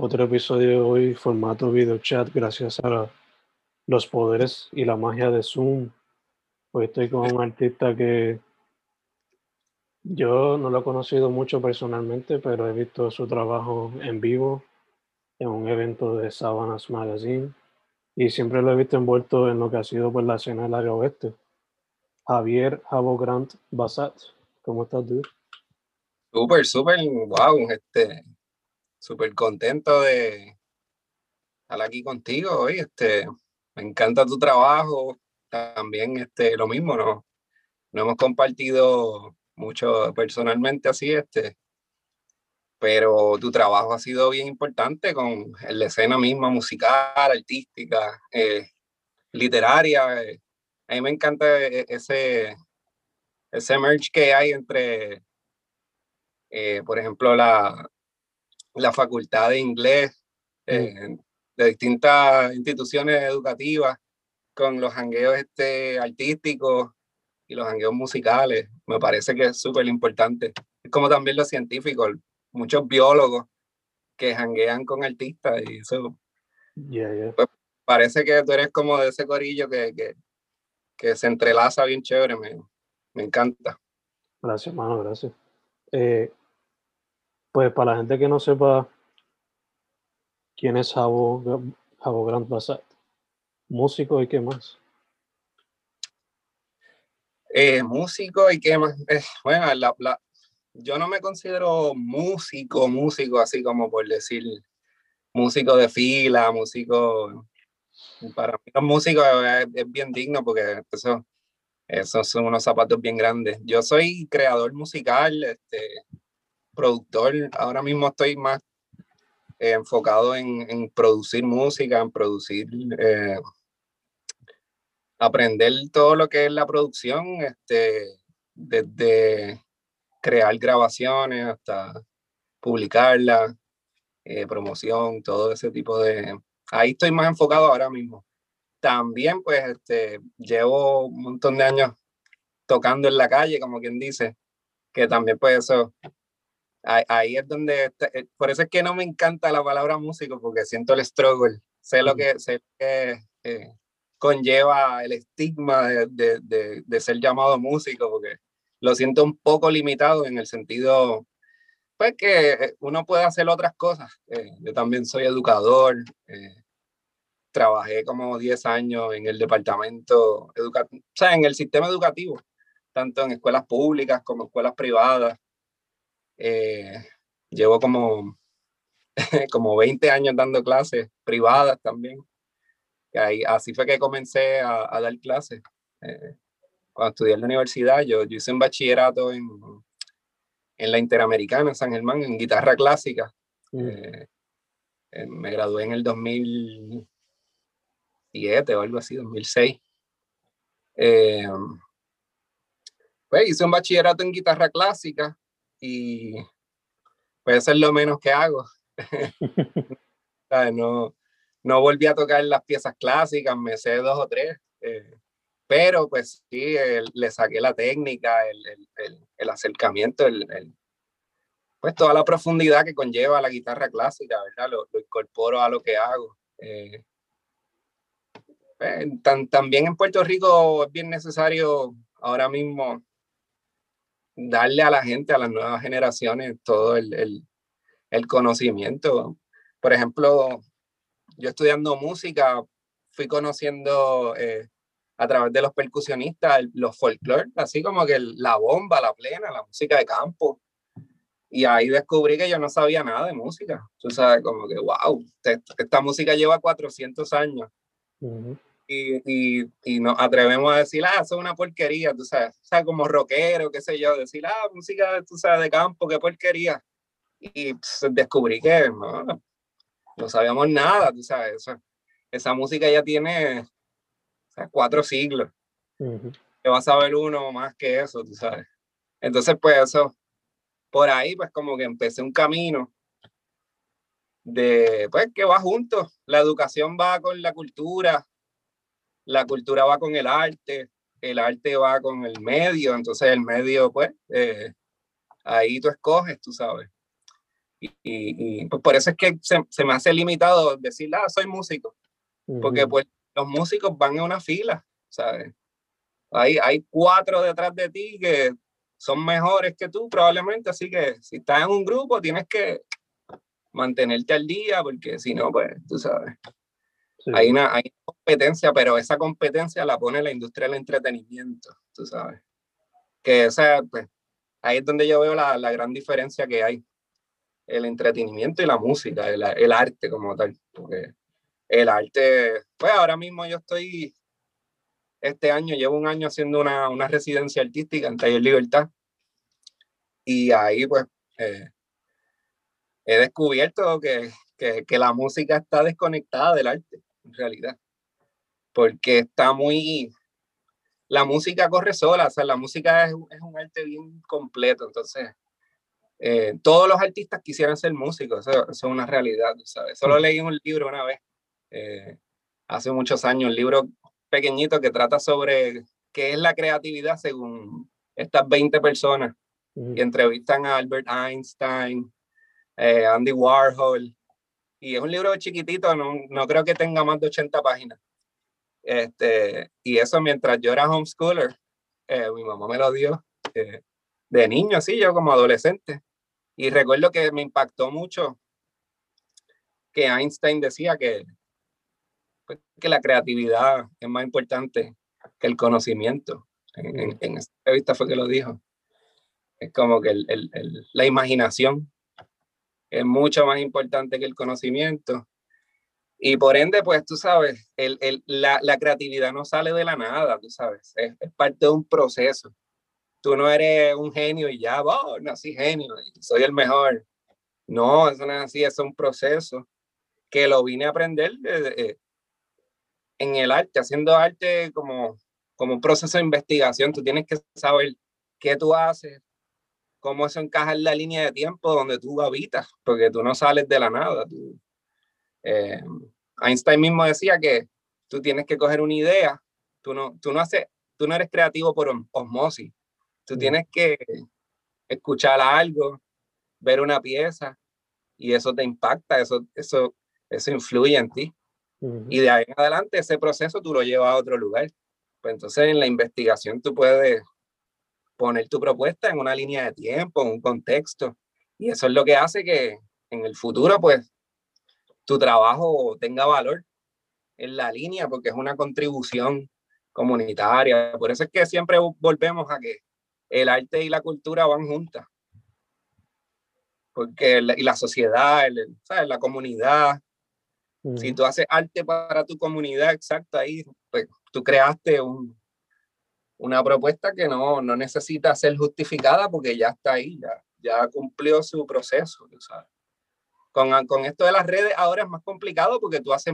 Otro episodio hoy, formato video chat, gracias a los poderes y la magia de Zoom. Hoy estoy con un artista que yo no lo he conocido mucho personalmente, pero he visto su trabajo en vivo en un evento de Savanas Magazine y siempre lo he visto envuelto en lo que ha sido pues, la escena del área oeste. Javier Javo Grant Basat, ¿cómo estás, tú? Súper, súper, wow, este, súper contento de estar aquí contigo hoy, este, me encanta tu trabajo, también, este, lo mismo, ¿no? No hemos compartido mucho personalmente así, este, pero tu trabajo ha sido bien importante con la escena misma musical, artística, eh, literaria. Eh. A mí me encanta e, ese, ese merge que hay entre, eh, por ejemplo, la, la facultad de inglés mm. de distintas instituciones educativas con los jangueos este, artísticos y los jangueos musicales. Me parece que es súper importante. Es como también los científicos, muchos biólogos que janguean con artistas y eso. Pues, parece que tú eres como de ese corillo que, que, que se entrelaza bien chévere, me, me encanta. Gracias, hermano, gracias. Eh, pues para la gente que no sepa quién es Javo, Javo Grant Bassat, músico y qué más. Eh, músico y qué más. Eh, bueno, la, la, yo no me considero músico, músico, así como por decir músico de fila, músico. Para mí, los músicos es, bien digno porque eso, esos son unos zapatos bien grandes. Yo soy creador musical, este, productor. Ahora mismo estoy más enfocado en, en, producir música, en producir, eh, aprender todo lo que es la producción, este, desde crear grabaciones hasta publicarlas, eh, promoción, todo ese tipo de... Ahí estoy más enfocado ahora mismo. También pues este, llevo un montón de años tocando en la calle, como quien dice, que también pues eso, ahí, es donde, eh, por eso es que no me encanta la palabra músico, porque siento el struggle, sé lo que, sé que eh, conlleva el estigma de, de, de, ser llamado músico, porque lo siento un poco limitado en el sentido, pues que eh, uno puede hacer otras cosas. Eh, yo también soy educador, eh, trabajé como 10 años en el departamento educativo, o sea, en el sistema educativo, tanto en escuelas públicas como escuelas privadas. Llevo como, como 20 años dando clases privadas también. Y ahí, así fue que comencé a, a dar clases cuando estudié en la universidad, yo, yo hice un bachillerato en, en la Interamericana, en San Germán, en guitarra clásica. Mm. Eh, eh, me gradué en el 2007 o algo así, 2006. Eh, pues hice un bachillerato en guitarra clásica y puede ser lo menos que hago. no, no volví a tocar las piezas clásicas, me sé dos o tres, eh, pero pues sí, le saqué la técnica, el, el, el acercamiento, el, pues toda la profundidad que conlleva la guitarra clásica, ¿verdad? Lo, lo incorporo a lo que hago. Eh, pues, también en Puerto Rico es bien necesario ahora mismo darle a la gente, a las nuevas generaciones, todo el, el, el conocimiento. Por ejemplo, yo estudiando música, fui conociendo eh, a través de los percusionistas los folclore, así como que la bomba, la plena, la música de campo. Y ahí descubrí que yo no sabía nada de música. Tú sabes, como que, wow, esta, música lleva 400 años. Y, y, y, nos atrevemos a decir, ah, eso es una porquería, tú sabes, o sea, como rockero, qué sé yo, decir, ah, música, tú sabes, de campo, qué porquería. Y pues, descubrí que no, no sabíamos nada, tú sabes, esa música ya tiene cuatro siglos. Que va a saber uno más que eso, tú sabes. Entonces, pues eso, por ahí, pues como que empecé un camino de, pues que va junto. La educación va con la cultura, la cultura va con el arte, el arte va con el medio, entonces el medio, pues, eh, ahí tú escoges, tú sabes. Y, y, pues por eso es que se, se, me hace limitado decir, ah, soy músico, porque pues los músicos van en una fila, ¿sabes? Hay, hay cuatro detrás de ti que son mejores que tú probablemente, así que si estás en un grupo tienes que mantenerte al día porque si no, pues tú sabes. Hay, una, hay competencia, pero esa competencia la pone la industria del entretenimiento, tú sabes. Que esa, pues, ahí es donde yo veo la, la gran diferencia que hay. El entretenimiento y la música, el, el arte como tal. Porque el arte, pues ahora mismo yo estoy, este año, llevo un año haciendo una, una residencia artística en Taller Libertad. Y ahí pues eh, he descubierto que, que, que, la música está desconectada del arte, en realidad. Porque está muy... La música corre sola, o sea, la música es, es un arte bien completo, entonces... Eh, todos los artistas quisieran ser músicos, eso, eso, es una realidad, ¿sabes? Solo mm. leí un libro una vez eh, hace muchos años, un libro pequeñito que trata sobre qué es la creatividad según estas 20 personas y entrevistan a Albert Einstein, eh, Andy Warhol, y es un libro chiquitito, no, no, creo que tenga más de 80 páginas. Este, y eso mientras yo era homeschooler, eh, mi mamá me lo dio de niño, así yo como adolescente. Y recuerdo que me impactó mucho que Einstein decía que pues, que la creatividad es más importante que el conocimiento. En, en, esta entrevista fue que lo dijo. Es como que el, el, la imaginación es mucho más importante que el conocimiento. Y por ende, pues tú sabes, la, la, creatividad no sale de la nada, tú sabes, es, es, parte de un proceso. Tú no eres un genio y ya, oh, nací genio y soy el mejor. No, eso no es así, es un proceso que lo vine a aprender desde, en el arte, haciendo arte como, como un proceso de investigación, tú tienes que saber qué tú haces, cómo eso encaja en la línea de tiempo donde tú habitas, porque tú no sales de la nada. Eh, Einstein mismo decía que tú tienes que coger una idea, tú no, tú no, haces, tú no eres creativo por osmosis, tú mm. tienes que escuchar algo, ver una pieza y eso te impacta, eso, eso, eso influye en ti. Y de ahí en adelante ese proceso tú lo llevas a otro lugar. Pues entonces en la investigación tú puedes poner tu propuesta en una línea de tiempo, en un contexto. Y eso es lo que hace que en el futuro pues tu trabajo tenga valor en la línea porque es una contribución comunitaria. Por eso es que siempre volvemos a que el arte y la cultura van juntas. Porque la, y la sociedad, el, ¿sabes? la comunidad, si tú haces arte para tu comunidad, exacta, ahí pues, tú creaste un, una propuesta que no, no necesita ser justificada porque ya está ahí, ya, ya cumplió su proceso, ¿sabes? Con, con esto de las redes ahora es más complicado porque tú haces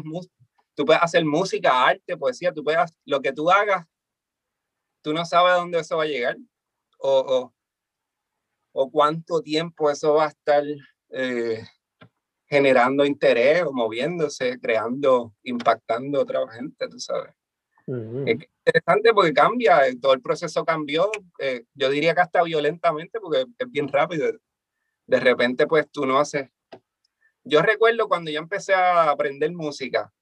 tú puedes hacer música, arte, poesía, tú puedes, lo que tú hagas, tú no sabes dónde eso va a llegar o, o, o cuánto tiempo eso va a estar eh, generando interés o moviéndose, creando, impactando a otra gente, tú sabes. Es interesante porque cambia, eh, todo el proceso cambió, eh, yo diría que hasta violentamente porque es bien rápido. De repente pues tú no haces... Yo recuerdo cuando yo empecé a aprender música,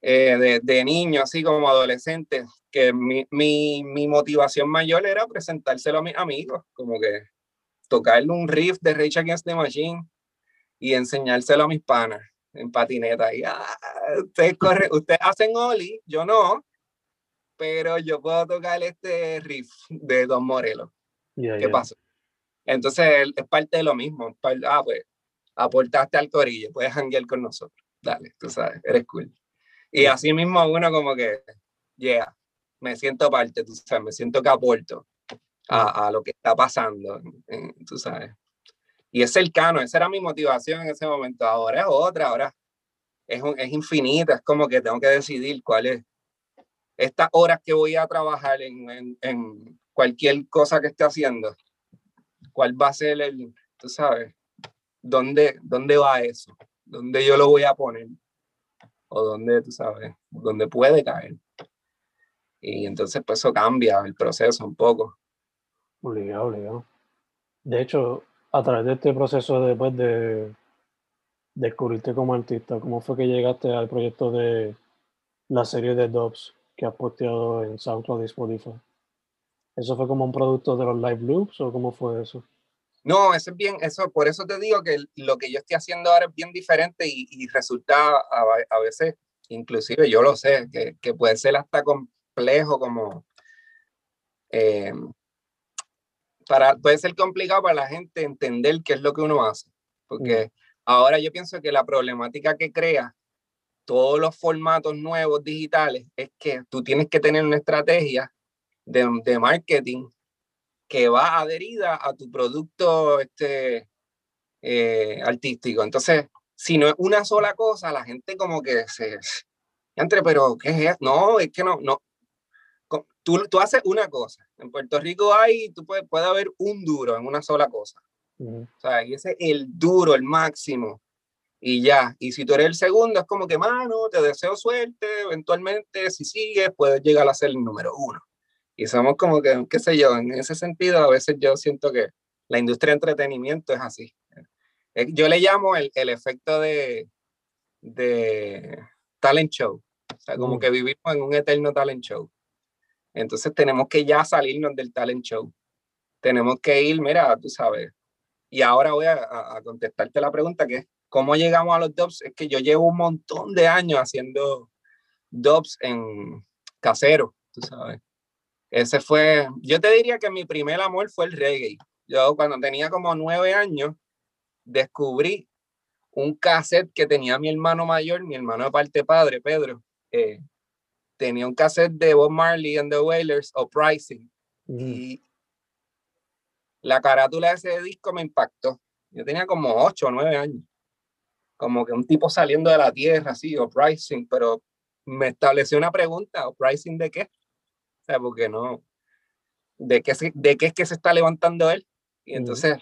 eh, de, de, niño, así como adolescente, que mi, mi, mi, motivación mayor era presentárselo a mis amigos, como que tocarle un riff de Rage Against the Machine y enseñárselo a mis panas en patineta. Y ah, ustedes, corre, ustedes hacen Oli, yo no, pero yo puedo tocar este riff de Don Morelos. ¿Qué pasa? Entonces es parte de lo mismo. Ah, pues aportaste al corillo, puedes hanguear con nosotros. Dale, tú sabes, eres cool. Y así mismo uno como que, yeah, me siento parte, tú sabes, me siento que aporto a, a lo que está pasando, tú sabes. Y es cercano, esa era mi motivación en ese momento. Ahora es otra, ahora es, es infinita, es como que tengo que decidir cuál es estas horas que voy a trabajar en, en, en cualquier cosa que esté haciendo, cuál va a ser el, tú sabes, dónde, dónde va eso, dónde yo lo voy a poner o donde, tú sabes, donde puede caer. Y entonces, pues eso cambia el proceso un poco. Obligado, obligado. De hecho, a través de este proceso después de descubrirte como artista, ¿cómo fue que llegaste al proyecto de la serie de Dobbs que has posteado en SoundCloud y Spotify? ¿Eso fue como un producto de los live loops o cómo fue eso? No, eso es bien, eso, por eso te digo que lo que yo estoy haciendo ahora es bien diferente y, y resulta a, a, veces, inclusive yo lo sé, que, que puede ser hasta complejo como... Eh, para, puede ser complicado para la gente entender qué es lo que uno hace, porque mm. ahora yo pienso que la problemática que crea todos los formatos nuevos digitales es que tú tienes que tener una estrategia de, de marketing que va adherida a tu producto este, eh, artístico. Entonces, si no es una sola cosa, la gente como que se... Entre, pero ¿qué es eso? No, es que no, no. Tú, tú haces una cosa. En Puerto Rico hay, tú puede, puede haber un duro en una sola cosa. O sea, y ese es el duro, el máximo. Y ya. Y si tú eres el segundo, es como que, mano, te deseo suerte. Eventualmente, si sigues, puedes llegar a ser el número uno. Y somos como que, qué sé yo, en ese sentido a veces yo siento que la industria de entretenimiento es así. Eh, yo le llamo el, el efecto de, de talent show. O sea, como mm. que vivimos en un eterno talent show. Entonces tenemos que ya salirnos del talent show. Tenemos que ir, mira, tú sabes. Y ahora voy a, a contestarte la pregunta que es, ¿cómo llegamos a los dubs? Es que yo llevo un montón de años haciendo dubs en casero, tú sabes. Ese fue, yo te diría que mi primer amor fue el reggae. Yo cuando tenía como nueve años, descubrí un cassette que tenía mi hermano mayor, mi hermano de parte padre, Pedro. Eh, tenía un cassette de Bob Marley and the Wailers, Uprising. Y la carátula de ese disco me impactó. Yo tenía como ocho o nueve años. Como que un tipo saliendo de la tierra, así, Uprising, pero me estableció una pregunta, ¿Uprising de qué? O sea, porque no, ¿de qué, de qué es que se está levantando él? Y entonces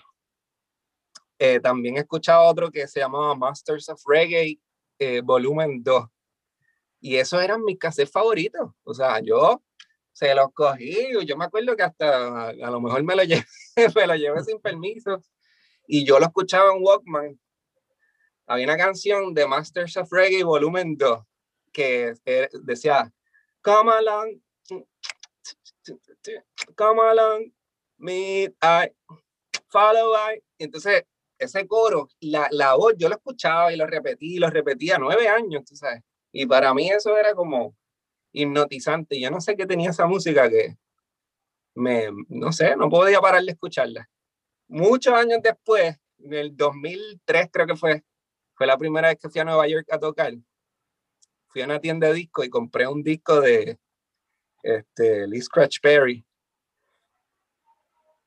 eh, también he escuchado otro que se llamaba Masters of Reggae, eh, volumen 2. Y esos eran mis cassettes favoritos. O sea, yo se los cogí, yo me acuerdo que hasta a, lo mejor me lo llevé, me lo llevé sin permiso. Y yo lo escuchaba en Walkman. Había una canción de Masters of Reggae, volumen 2, que decía, Come along, come along, meet I, follow I. Entonces, ese coro, la, la voz, yo lo escuchaba y lo repetí, lo repetía nueve años, tú sabes. Y para mí eso era como hipnotizante. Yo no sé qué tenía esa música que me, no sé, no podía parar de escucharla. Muchos años después, en el 2003 creo que fue, fue la primera vez que fui a Nueva York a tocar. Fui a una tienda de disco y compré un disco de este, Lee Scratch Perry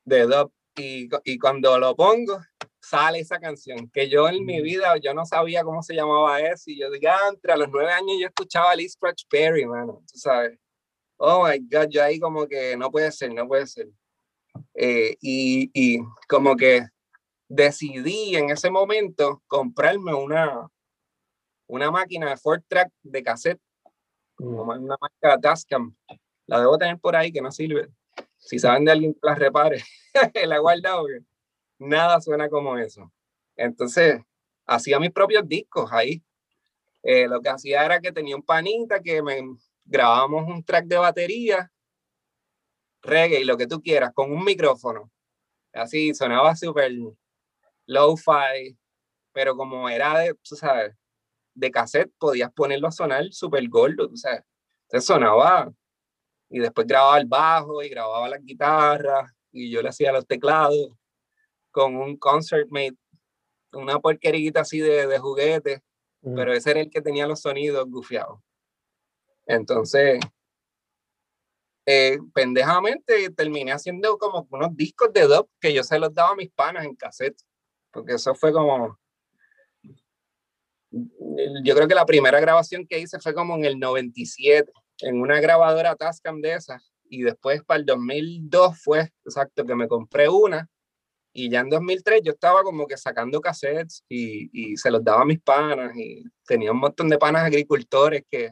de Dub. Y, y, cuando lo pongo, sale esa canción, que yo en mi vida, yo no sabía cómo se llamaba eso, y yo digo, entre a los nueve años yo escuchaba a Lee Scratch Perry, mano, tú sabes. Oh my God, yo ahí como que no puede ser, no puede ser. Eh, y, y como que decidí en ese momento comprarme una, una máquina de Ford Track de cassette, Mm. una marca Tascam. La debo tener por ahí que no sirve. Si saben de alguien que la repare, la he guardado. Nada suena como eso. Entonces, hacía mis propios discos ahí. Eh, lo que hacía era que tenía un panita que me grabábamos un track de batería, reggae y lo que tú quieras, con un micrófono. Así sonaba súper low-fi, pero como era de, tú sabes, de cassette, podías ponerlo a sonar súper gordo, tú sabes. Entonces sonaba y después grababa el bajo y grababa las guitarras y yo le hacía los teclados con un concert mate, una porquerita así de, de juguete, pero ese era el que tenía los sonidos gufiados. Entonces, eh, pendejamente terminé haciendo como unos discos de dub que yo se los daba a mis panas en cassette, porque eso fue como, yo creo que la primera grabación que hice fue como en el 97, en una grabadora Tascam de esas, y después para el 2002 fue exacto que me compré una, y ya en 2003 yo estaba como que sacando cassettes y, y se los daba a mis panas, y tenía un montón de panas agricultores que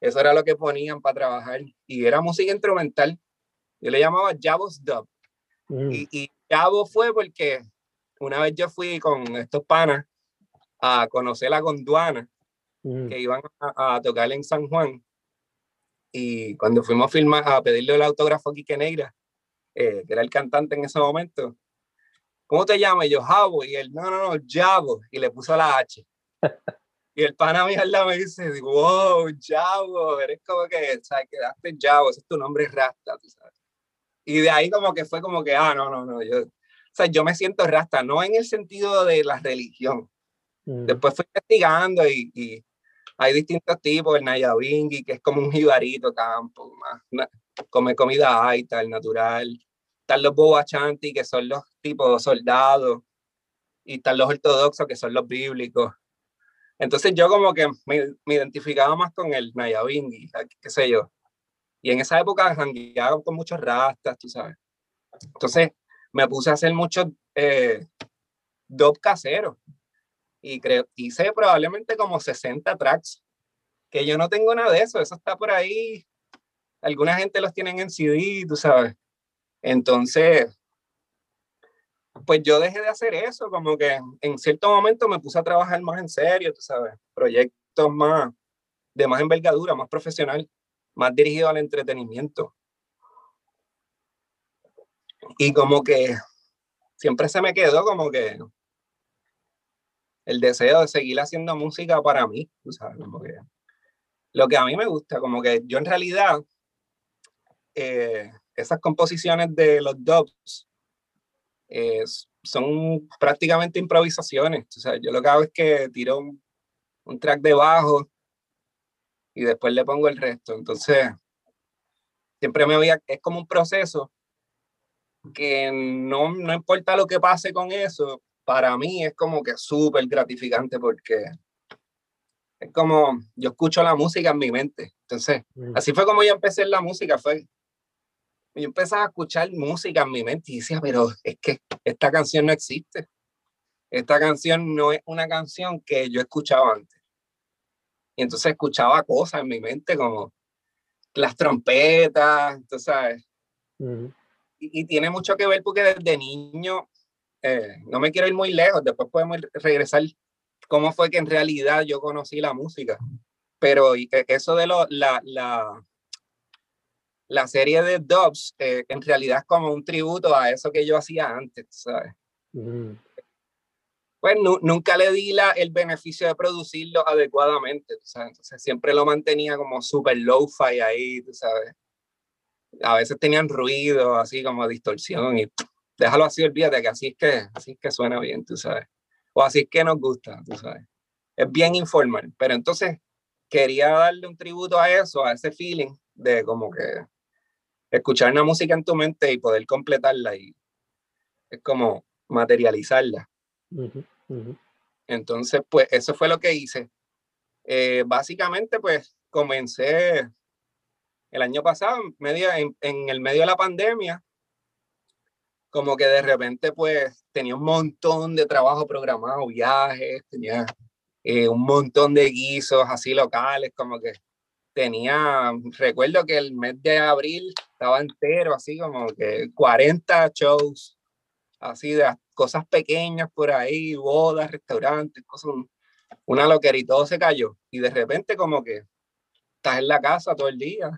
eso era lo que ponían para trabajar, y era música instrumental. Yo le llamaba Javos Dub. Mm. Y, y Javo fue porque una vez yo fui con estos panas a conocer la Gondwana, Mm. que iban a, a tocar en San Juan. Y cuando fuimos a filmar, a pedirle el autógrafo a Quique Negra, eh, que era el cantante en ese momento, ¿cómo te llamas? Y yo, Javo. Y él, no, no, no, Javo. Y le puso la H. y el pana mío al lado me dice, wow, Javo, eres como que, ¿sabes? Quedaste Javo, ese es tu nombre rasta, tú sabes. Y de ahí como que fue como que, ah, no, no, no, yo, o sea, yo me siento rasta, no en el sentido de la religión, Mm. Después fui investigando y, y hay distintos tipos, el Nayabingui, que es como un jibarito campo, más, come comida alta, el natural. Están los Bobachanti, que son los tipos soldados, y están los ortodoxos, que son los bíblicos. Entonces yo como que me, me identificaba más con el Nayabingui, qué sé yo. Y en esa época jangueaba con muchos rastas, tú sabes. Entonces me puse a hacer muchos eh, dub caseros y creo, hice probablemente como 60 tracks, que yo no tengo nada de eso, eso está por ahí, alguna gente los tienen en CD, tú sabes. Entonces, pues yo dejé de hacer eso, como que en cierto momento me puse a trabajar más en serio, tú sabes, proyectos más de más envergadura, más profesional, más dirigido al entretenimiento. Y como que siempre se me quedó como que el deseo de seguir haciendo música para mí, tú sabes, como que lo que a mí me gusta, como que yo en realidad, eh, esas composiciones de los dubs eh, son prácticamente improvisaciones, o sea, yo lo que hago es que tiro un, track de bajo y después le pongo el resto, entonces siempre me había, es como un proceso que no, no importa lo que pase con eso, para mí es como que súper gratificante porque es como yo escucho la música en mi mente. Entonces, Mm. así fue como yo empecé en la música, fue yo empezaba a escuchar música en mi mente y decía, pero es que esta canción no existe. Esta canción no es una canción que yo escuchaba antes. Y entonces escuchaba cosas en mi mente como las trompetas, tú sabes, Mm. y, y tiene mucho que ver porque desde niño, eh, no me quiero ir muy lejos, después podemos regresar cómo fue que en realidad yo conocí la música. Pero e- eso de lo, la, la, la serie de Dubs, eh, en realidad es como un tributo a eso que yo hacía antes, ¿sabes? Mm. Pues nu- nunca le di la, el beneficio de producirlo adecuadamente, ¿sabes? Entonces siempre lo mantenía como súper low-fi ahí, sabes. A veces tenían ruido, así como distorsión y déjalo así, olvídate que así es que, así es que suena bien, tú sabes. O así es que nos gusta, tú sabes. Es bien informal, pero entonces quería darle un tributo a eso, a ese feeling de como que escuchar una música en tu mente y poder completarla y es como materializarla. Ujú, ujú. Entonces, pues eso fue lo que hice. Eh, básicamente, pues comencé el año pasado, en, medio, en, en el medio de la pandemia. Como que de repente pues tenía un montón de trabajo programado, viajes, tenía eh, un montón de guisos así locales, como que tenía, recuerdo que el mes de abril estaba entero, así como que 40 shows, así de cosas pequeñas por ahí, bodas, restaurantes, cosas, una loquera y todo se cayó. Y de repente como que estás en la casa todo el día,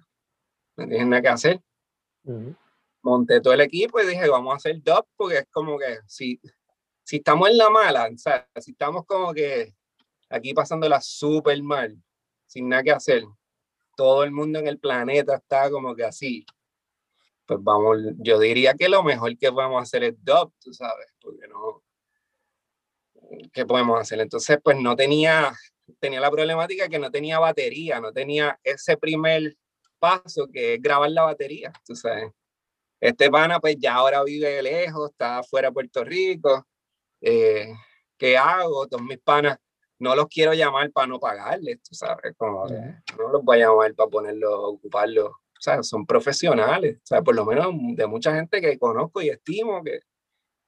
no tienes nada que hacer. Monté todo el equipo y dije, vamos a hacer dub porque es como que si, si estamos en la mala, o sea, si estamos como que aquí pasándola súper mal, sin nada que hacer, todo el mundo en el planeta está como que así. Pues vamos, yo diría que lo mejor que podemos hacer es dub, tú sabes, porque no. ¿Qué podemos hacer? Entonces, pues no tenía, tenía la problemática que no tenía batería, no tenía ese primer paso que es grabar la batería, tú sabes. Este pana, pues ya ahora vive lejos, está fuera de Puerto Rico. Eh, ¿Qué hago? Todos mis panas no los quiero llamar para no pagarles, tú sabes, como no los voy a llamar para ponerlos, ocuparlos, o sea, son profesionales, o sea, por lo menos de mucha gente que conozco y estimo que,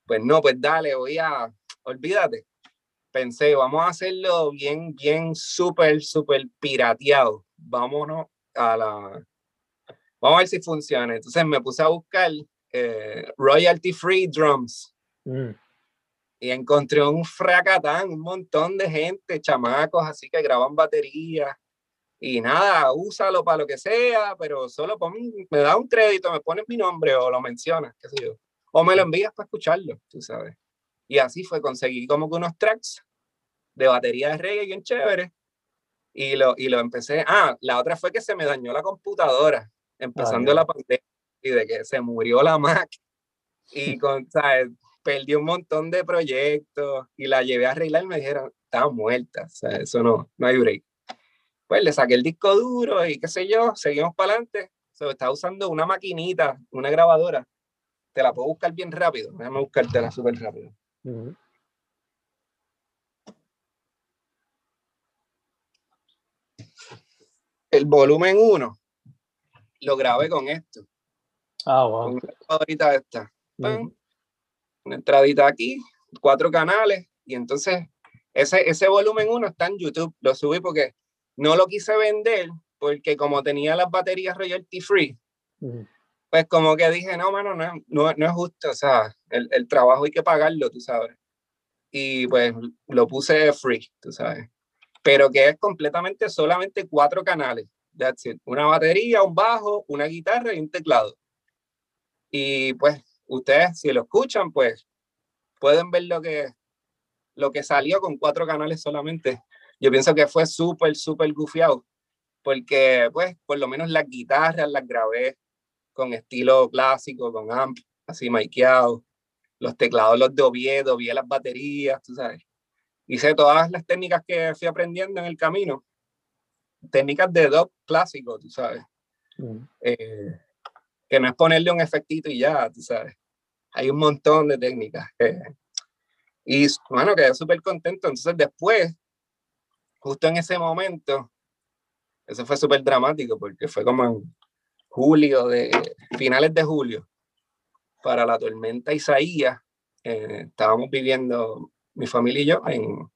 pues no, pues dale, voy a, olvídate, pensé, vamos a hacerlo bien, bien, súper, súper pirateado, vámonos a la, vamos a ver si funciona, entonces me puse a buscar eh, royalty free drums. Mm. Y encontré un fracatán, un montón de gente, chamacos así que graban baterías. Y nada, úsalo para lo que sea, pero solo pon, me da un crédito, me pones mi nombre o lo mencionas, qué sé yo, o me lo envías para escucharlo, tú sabes. Y así fue, conseguí como que unos tracks de batería de reggae bien chévere. Y lo, y lo empecé, ah, la otra fue que se me dañó la computadora, empezando la pandemia y de que se murió la Mac y con, ¿sabes? perdí un montón de proyectos y la llevé a arreglar y me dijeron, está muerta, o sea, eso no, no hay break. Pues le saqué el disco duro y qué sé yo, seguimos para adelante. Se está usando una maquinita, una grabadora. Te la puedo buscar bien rápido. Déjame buscártela súper rápido. El volumen 1 lo grabé con esto. Ah, wow. Con grabadorita esta una entradita aquí, cuatro canales, y entonces ese, ese volumen 1 está en YouTube, lo subí porque no lo quise vender, porque como tenía las baterías royalty free, pues como que dije, no, mano, no, no, no es justo, o sea, el, el, trabajo hay que pagarlo, tú sabes. Y pues lo puse free, tú sabes. Pero que es completamente solamente cuatro canales. That's it. Una batería, un bajo, una guitarra y un teclado. Y pues ustedes si lo escuchan, pues pueden ver lo que, lo que salió con cuatro canales solamente. Yo pienso que fue súper, súper gufiado, porque pues por lo menos las guitarras las grabé con estilo clásico, con amp, así maikeado. Los teclados los dobié, dobié las baterías, tú sabes. Hice todas las técnicas que fui aprendiendo en el camino. Técnicas de dub clásico, tú sabes. Mm. Eh, que no es ponerle un efectito y ya, tú sabes. Hay un montón de técnicas. y bueno, quedé súper contento. Entonces después, justo en ese momento, eso fue súper dramático porque fue como en julio, de finales de julio, para la tormenta Isaías. Eh, estábamos viviendo, mi familia y yo, en,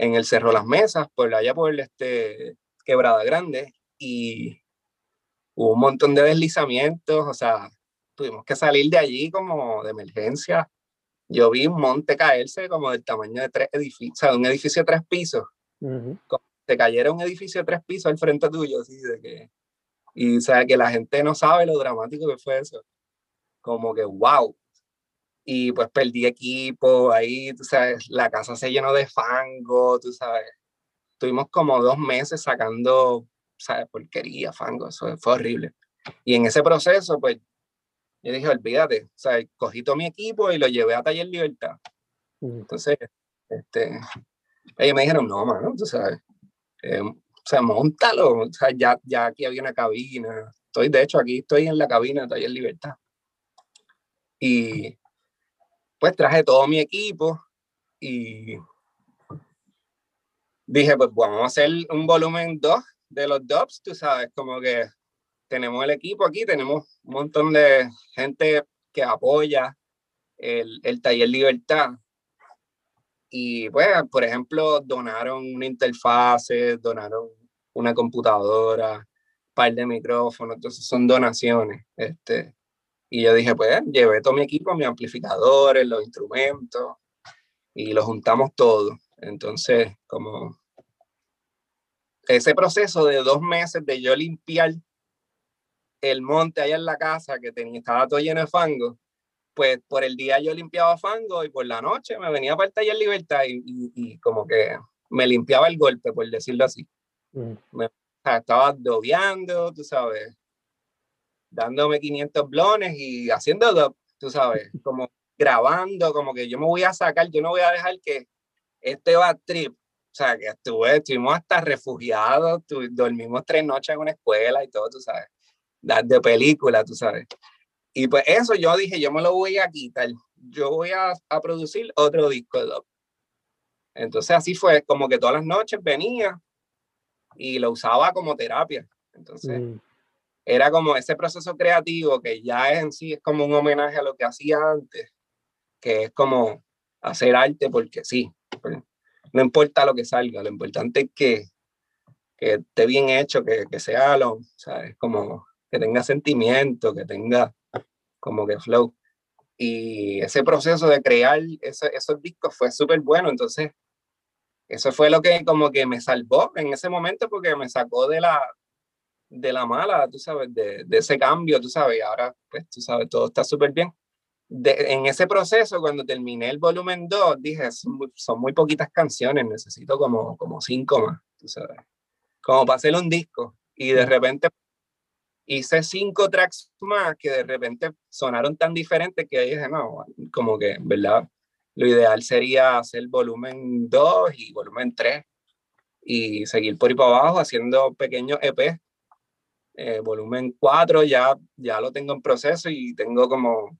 en el Cerro Las Mesas, por allá por este Quebrada Grande, y hubo un montón de deslizamientos, o sea, tuvimos que salir de allí como de emergencia. Yo vi un monte caerse como del tamaño de tres edificios, o sea, un edificio de tres pisos. Te cayera un edificio de tres pisos al frente tuyo, así de que... Y o sea, que la gente no sabe lo dramático que fue eso. Como que, wow. Y pues perdí equipo ahí, tú sabes, la casa se llenó de fango, tú sabes. Tuvimos como dos meses sacando ¿sabes? Porquería, fango, eso fue horrible. Y en ese proceso, pues, yo dije, olvídate, o sea, cogí todo mi equipo y lo llevé a Taller Libertad. Entonces, este, ellos me dijeron, no, mano, tú sabes, eh, o sea, montalo, o sea, ya, ya aquí había una cabina. Estoy, de hecho, aquí estoy en la cabina de Taller Libertad. Y pues traje todo mi equipo y dije, pues vamos a hacer un volumen 2 de los dubs, tú sabes, como que tenemos el equipo aquí, tenemos un montón de gente que apoya el, el taller Libertad. Y pues, por ejemplo, donaron una interfase, donaron una computadora, par de micrófonos, entonces son donaciones. Este, y yo dije, pues, llevé todo mi equipo, mis amplificadores, los instrumentos, y lo juntamos todo. Entonces, como ese proceso de dos meses de yo limpiar el monte allá en la casa que tenía, estaba todo lleno de fango, pues por el día yo limpiaba fango y por la noche me venía para el taller Libertad y, y, como que me limpiaba el golpe, por decirlo así. Mm. Me, estaba dobeando, tú sabes, dándome 500 blones y haciendo, tú sabes, como grabando, como que yo me voy a sacar, yo no voy a dejar que este va trip, o sea, que estuve, estuvimos hasta refugiados, dormimos tres noches en una escuela y todo, tú sabes, de película, tú sabes. Y pues eso yo dije, yo me lo voy a quitar, yo voy a, a producir otro disco de dub. Entonces así fue, como que todas las noches venía y lo usaba como terapia. Entonces mm. Era como ese proceso creativo que ya en sí es como un homenaje a lo que hacía antes, que es como hacer arte porque sí. Pues, no importa lo que salga, lo importante es que, que esté bien hecho, que, que sea lo, ¿sabes? Como que tenga sentimiento, que tenga como que flow. Y ese proceso de crear esos discos fue súper bueno. Entonces, eso fue lo que como que me salvó en ese momento porque me sacó de la, de la mala, tú sabes, de, de ese cambio, tú sabes. Y ahora, pues, tú sabes, todo está súper bien. en ese proceso, cuando terminé el volumen 2, dije, son muy, son muy, poquitas canciones, necesito como, como cinco más, tú sabes. Como para hacer un disco. Y de repente hice cinco tracks más que de repente sonaron tan diferentes que dije, no, como que, ¿verdad? Lo ideal sería hacer volumen 2 y volumen 3 y seguir por ahí para abajo haciendo pequeños EP. Eh, volumen 4 ya, ya lo tengo en proceso y tengo como,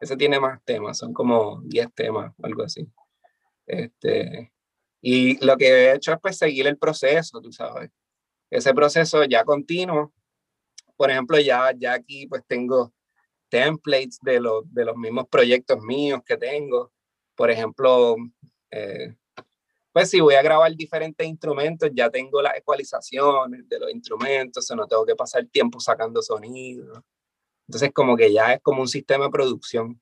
ese tiene más temas, son como 10 temas, algo así. Este, y lo que he hecho es pues seguir el proceso, tú sabes. Ese proceso ya continuo por ejemplo, ya, ya aquí pues tengo templates de, los de los mismos proyectos míos que tengo. Por ejemplo, eh, pues si voy a grabar diferentes instrumentos, ya tengo las ecualizaciones de los instrumentos, o no tengo que pasar tiempo sacando sonido. Entonces, como que ya es como un sistema de producción,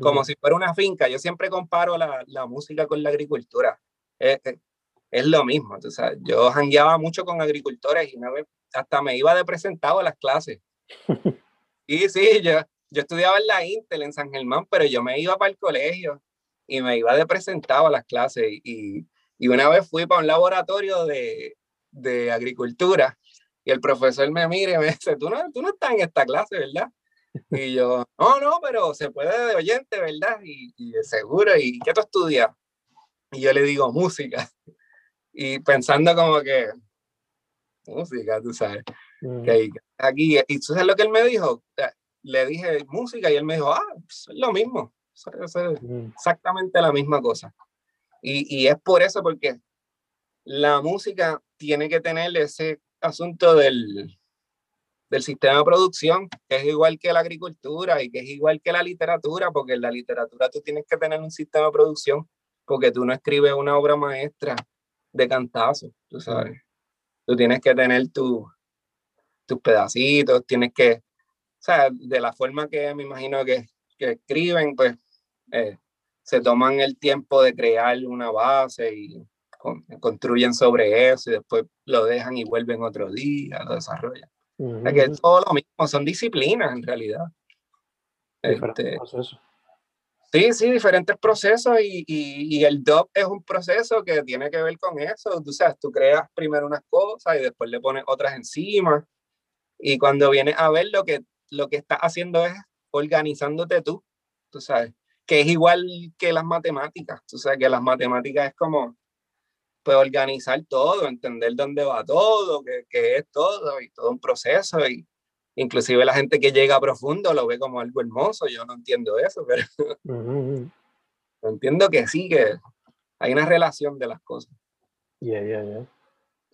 como si fuera una finca. Yo siempre comparo la, la música con la agricultura. Es, es, es lo mismo. O sea, yo jangueaba mucho con agricultores y una vez hasta me iba de presentado a las clases. Y sí, yo, yo estudiaba en la Intel en San Germán, pero yo me iba para el colegio y me iba de presentado a las clases. Y, y una vez fui para un laboratorio de, de, agricultura y el profesor me mira y me dice, tú no, tú no estás en esta clase, ¿verdad? Y yo, no, no, pero se puede de oyente, ¿verdad? Y, y seguro, ¿y qué tú estudias? Y yo le digo, música. Y pensando como que, música, tú sabes. Que aquí, y tú sabes lo que él me dijo, le dije música y él me dijo, ah, es lo mismo, es exactamente la misma cosa. Y, y, es por eso, porque la música tiene que tener ese asunto del, del sistema de producción, que es igual que la agricultura y que es igual que la literatura, porque en la literatura tú tienes que tener un sistema de producción, porque tú no escribes una obra maestra de cantazo, tú sabes. Tú tienes que tener tu, tus pedacitos, tienes que, o sea, de la forma que me imagino que, que escriben, pues eh, se toman el tiempo de crear una base y construyen sobre eso y después lo dejan y vuelven otro día, lo desarrollan. que es todo lo mismo, son disciplinas en realidad. Este, Sí, sí, diferentes procesos y, y, y, el dub es un proceso que tiene que ver con eso. Tú sabes, tú creas primero unas cosas y después le pones otras encima. Y cuando vienes a ver lo que, lo que estás haciendo es organizándote tú, tú sabes, que es igual que las matemáticas. Tú sabes que las matemáticas es como, pues, organizar todo, entender dónde va todo, qué, qué es todo y todo un proceso. Y, inclusive la gente que llega a profundo lo ve como algo hermoso, yo no entiendo eso, pero entiendo que sí, que hay una relación de las cosas. Yeah, yeah, yeah.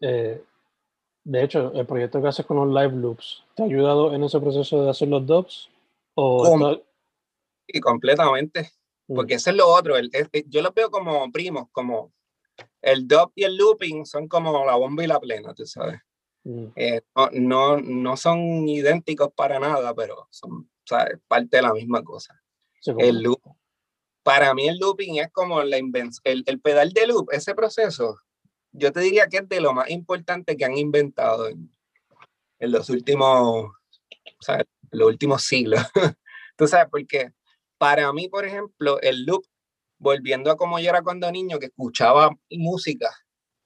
Eh, de hecho, el proyecto que haces con los live loops, ¿te ha ayudado en ese proceso de hacer los dubs? ¿O Sí, completamente. Mm. Porque eso es lo otro. el- yo los veo como primos, como el dub y el looping son como la bomba y la plena, tú sabes. Mm, Eh, no, no, no son idénticos para nada, pero son ¿sabes? parte de la misma cosa. sí, El loop, para mí el looping es como la invención, el, el pedal de loop, ese proceso, yo te diría que es de lo más importante que han inventado en, en los últimos, los últimos siglos. Tú sabes, porque para mí, por ejemplo, el loop, volviendo a como yo era cuando niño, que escuchaba música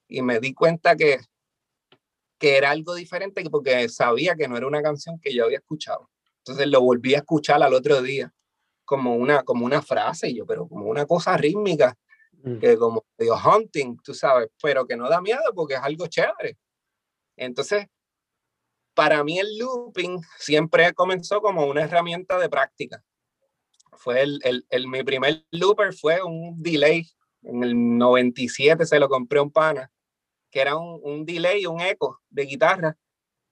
y me di cuenta que, que era algo diferente porque sabía que no era una canción que yo había escuchado. Entonces lo volví a escuchar al otro día como una, como una frase, y yo, pero como una cosa rítmica, mm, que como medio hunting, tú sabes, pero que no da miedo porque es algo chévere. Entonces, para mí el looping siempre comenzó como una herramienta de práctica. Fue el, el, el- mi primer looper fue un delay, en el 97 se lo compré a un pana, que era un, un delay, un eco de guitarra,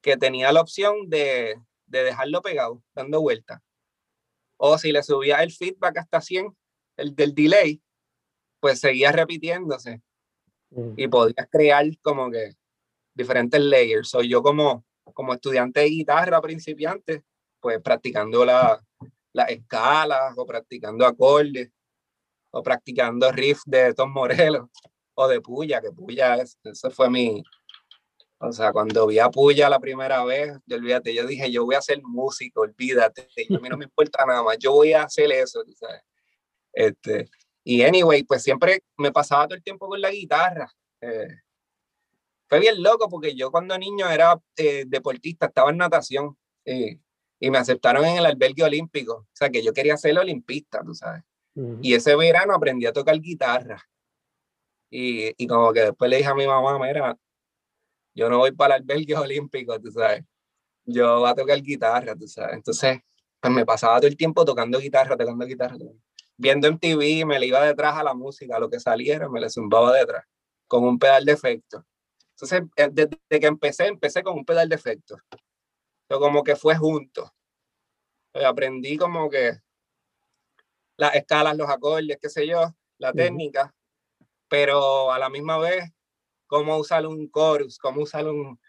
que tenía la opción de, de dejarlo pegado, dando vueltas. O si le subía el feedback hasta 100, el del delay, pues seguía repitiéndose mm, y podías crear como que diferentes layers. Soy yo como, como estudiante de guitarra principiante, pues practicando la- las escalas o practicando acordes o practicando riff de Tom Morelos o de Puya, que Puya, es, eso fue mi... O sea, cuando vi a Puya la primera vez, yo olvídate, yo dije, yo voy a ser músico, olvídate, y a mí no me importa nada más, yo voy a hacer eso, ¿sabes? Este, y anyway, pues siempre me pasaba todo el tiempo con la guitarra. eh, fue bien loco porque yo cuando niño era eh, deportista, estaba en natación eh, y me aceptaron en el albergue olímpico. O sea, que yo quería ser olimpista, tú sabes. mm, Y ese verano aprendí a tocar guitarra. Y, y como que después le dije a mi mamá, mira, yo no voy para el albergue olímpico, tú sabes. Yo voy a tocar guitarra, tú sabes. Entonces, pues me pasaba todo el tiempo tocando guitarra, tocando guitarra. Viendo en TV, me le iba detrás a la música, a lo que saliera, me le zumbaba detrás, con un pedal de efecto. Entonces, eh, desde que empecé, empecé con un pedal de efecto. Pero como que fue junto. Eh, Aprendí como que las escalas, los acordes, qué sé yo, la técnica, pero a la misma vez, cómo usar un chorus, cómo usar un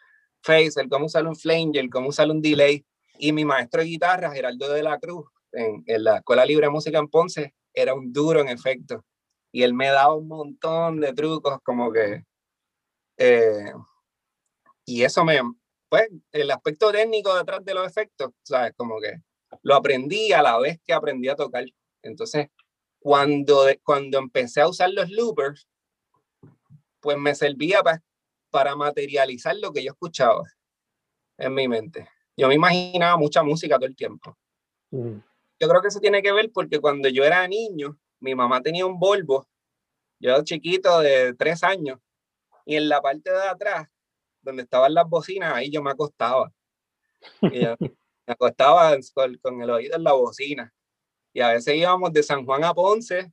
phaser, cómo usar un flanger, cómo usar un delay. Y mi maestro de guitarra, Geraldo de la Cruz, en, en la Escuela Libre de Música en Ponce, era un duro en efecto. Y él me daba un montón de trucos, como que. eh, y eso me. Pues el aspecto técnico detrás de los efectos, ¿sabes? Como que lo aprendí a la vez que aprendí a tocar. Entonces, cuando, cuando empecé a usar los loopers, pues me servía pa- para materializar lo que yo escuchaba en mi mente. Yo me imaginaba mucha música todo el tiempo. mm, Yo creo que eso tiene que ver porque cuando yo era niño, mi mamá tenía un Volvo, yo chiquito de tres años, y en la parte de atrás, donde estaban las bocinas, ahí yo me acostaba. Y yo me acostaba con, con el oído en la bocina. Y a veces íbamos de San Juan a Ponce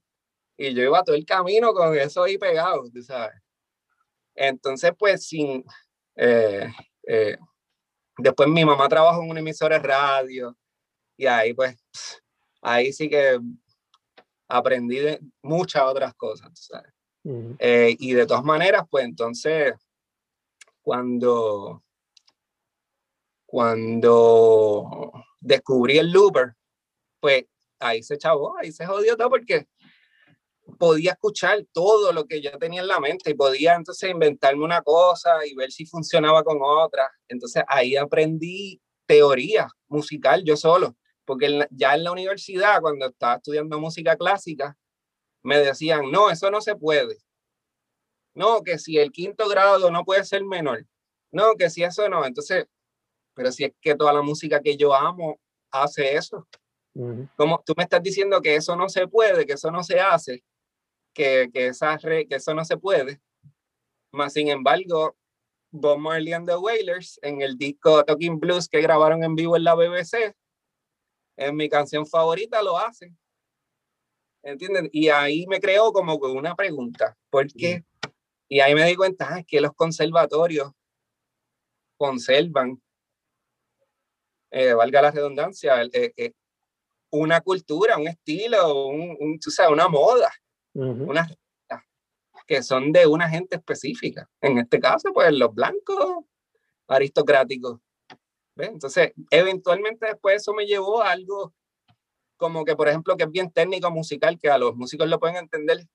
y yo iba todo el camino con eso ahí pegado, tú sabes. Entonces, pues, sin. eh, eh, después mi mamá trabajó en una emisora de radio y ahí, pues, ahí sí que aprendí de muchas otras cosas, tú sabes. Eh, y de todas maneras, pues entonces, cuando, cuando descubrí el looper, pues ahí se chavó, ahí se jodió todo porque podía escuchar todo lo que yo tenía en la mente y podía entonces inventarme una cosa y ver si funcionaba con otra. Entonces ahí aprendí teoría musical yo solo, porque ya en la universidad, cuando estaba estudiando música clásica, me decían, no, eso no se puede. No, que si el quinto grado no puede ser menor. No, que si eso no. Entonces, pero si es que toda la música que yo amo hace eso. mm, Como tú me estás diciendo que eso no se puede, que eso no se hace, que, que, esa re- que eso no se puede. Más sin embargo, Bob Marley and the Wailers en el disco Talking Blues que grabaron en vivo en la BBC, en mi canción favorita lo hacen. ¿Entienden? Y ahí me creó como una pregunta. ¿Por qué? Y ahí me di cuenta ah, que los conservatorios conservan, eh, valga la redundancia, eh, eh, una cultura, un estilo, un, tú sabes, una moda, unas que son de una gente específica. En este caso, pues los blancos aristocráticos. Entonces, eventualmente después eso me llevó a algo como que, por ejemplo, que es bien técnico musical, que a los músicos lo pueden entender,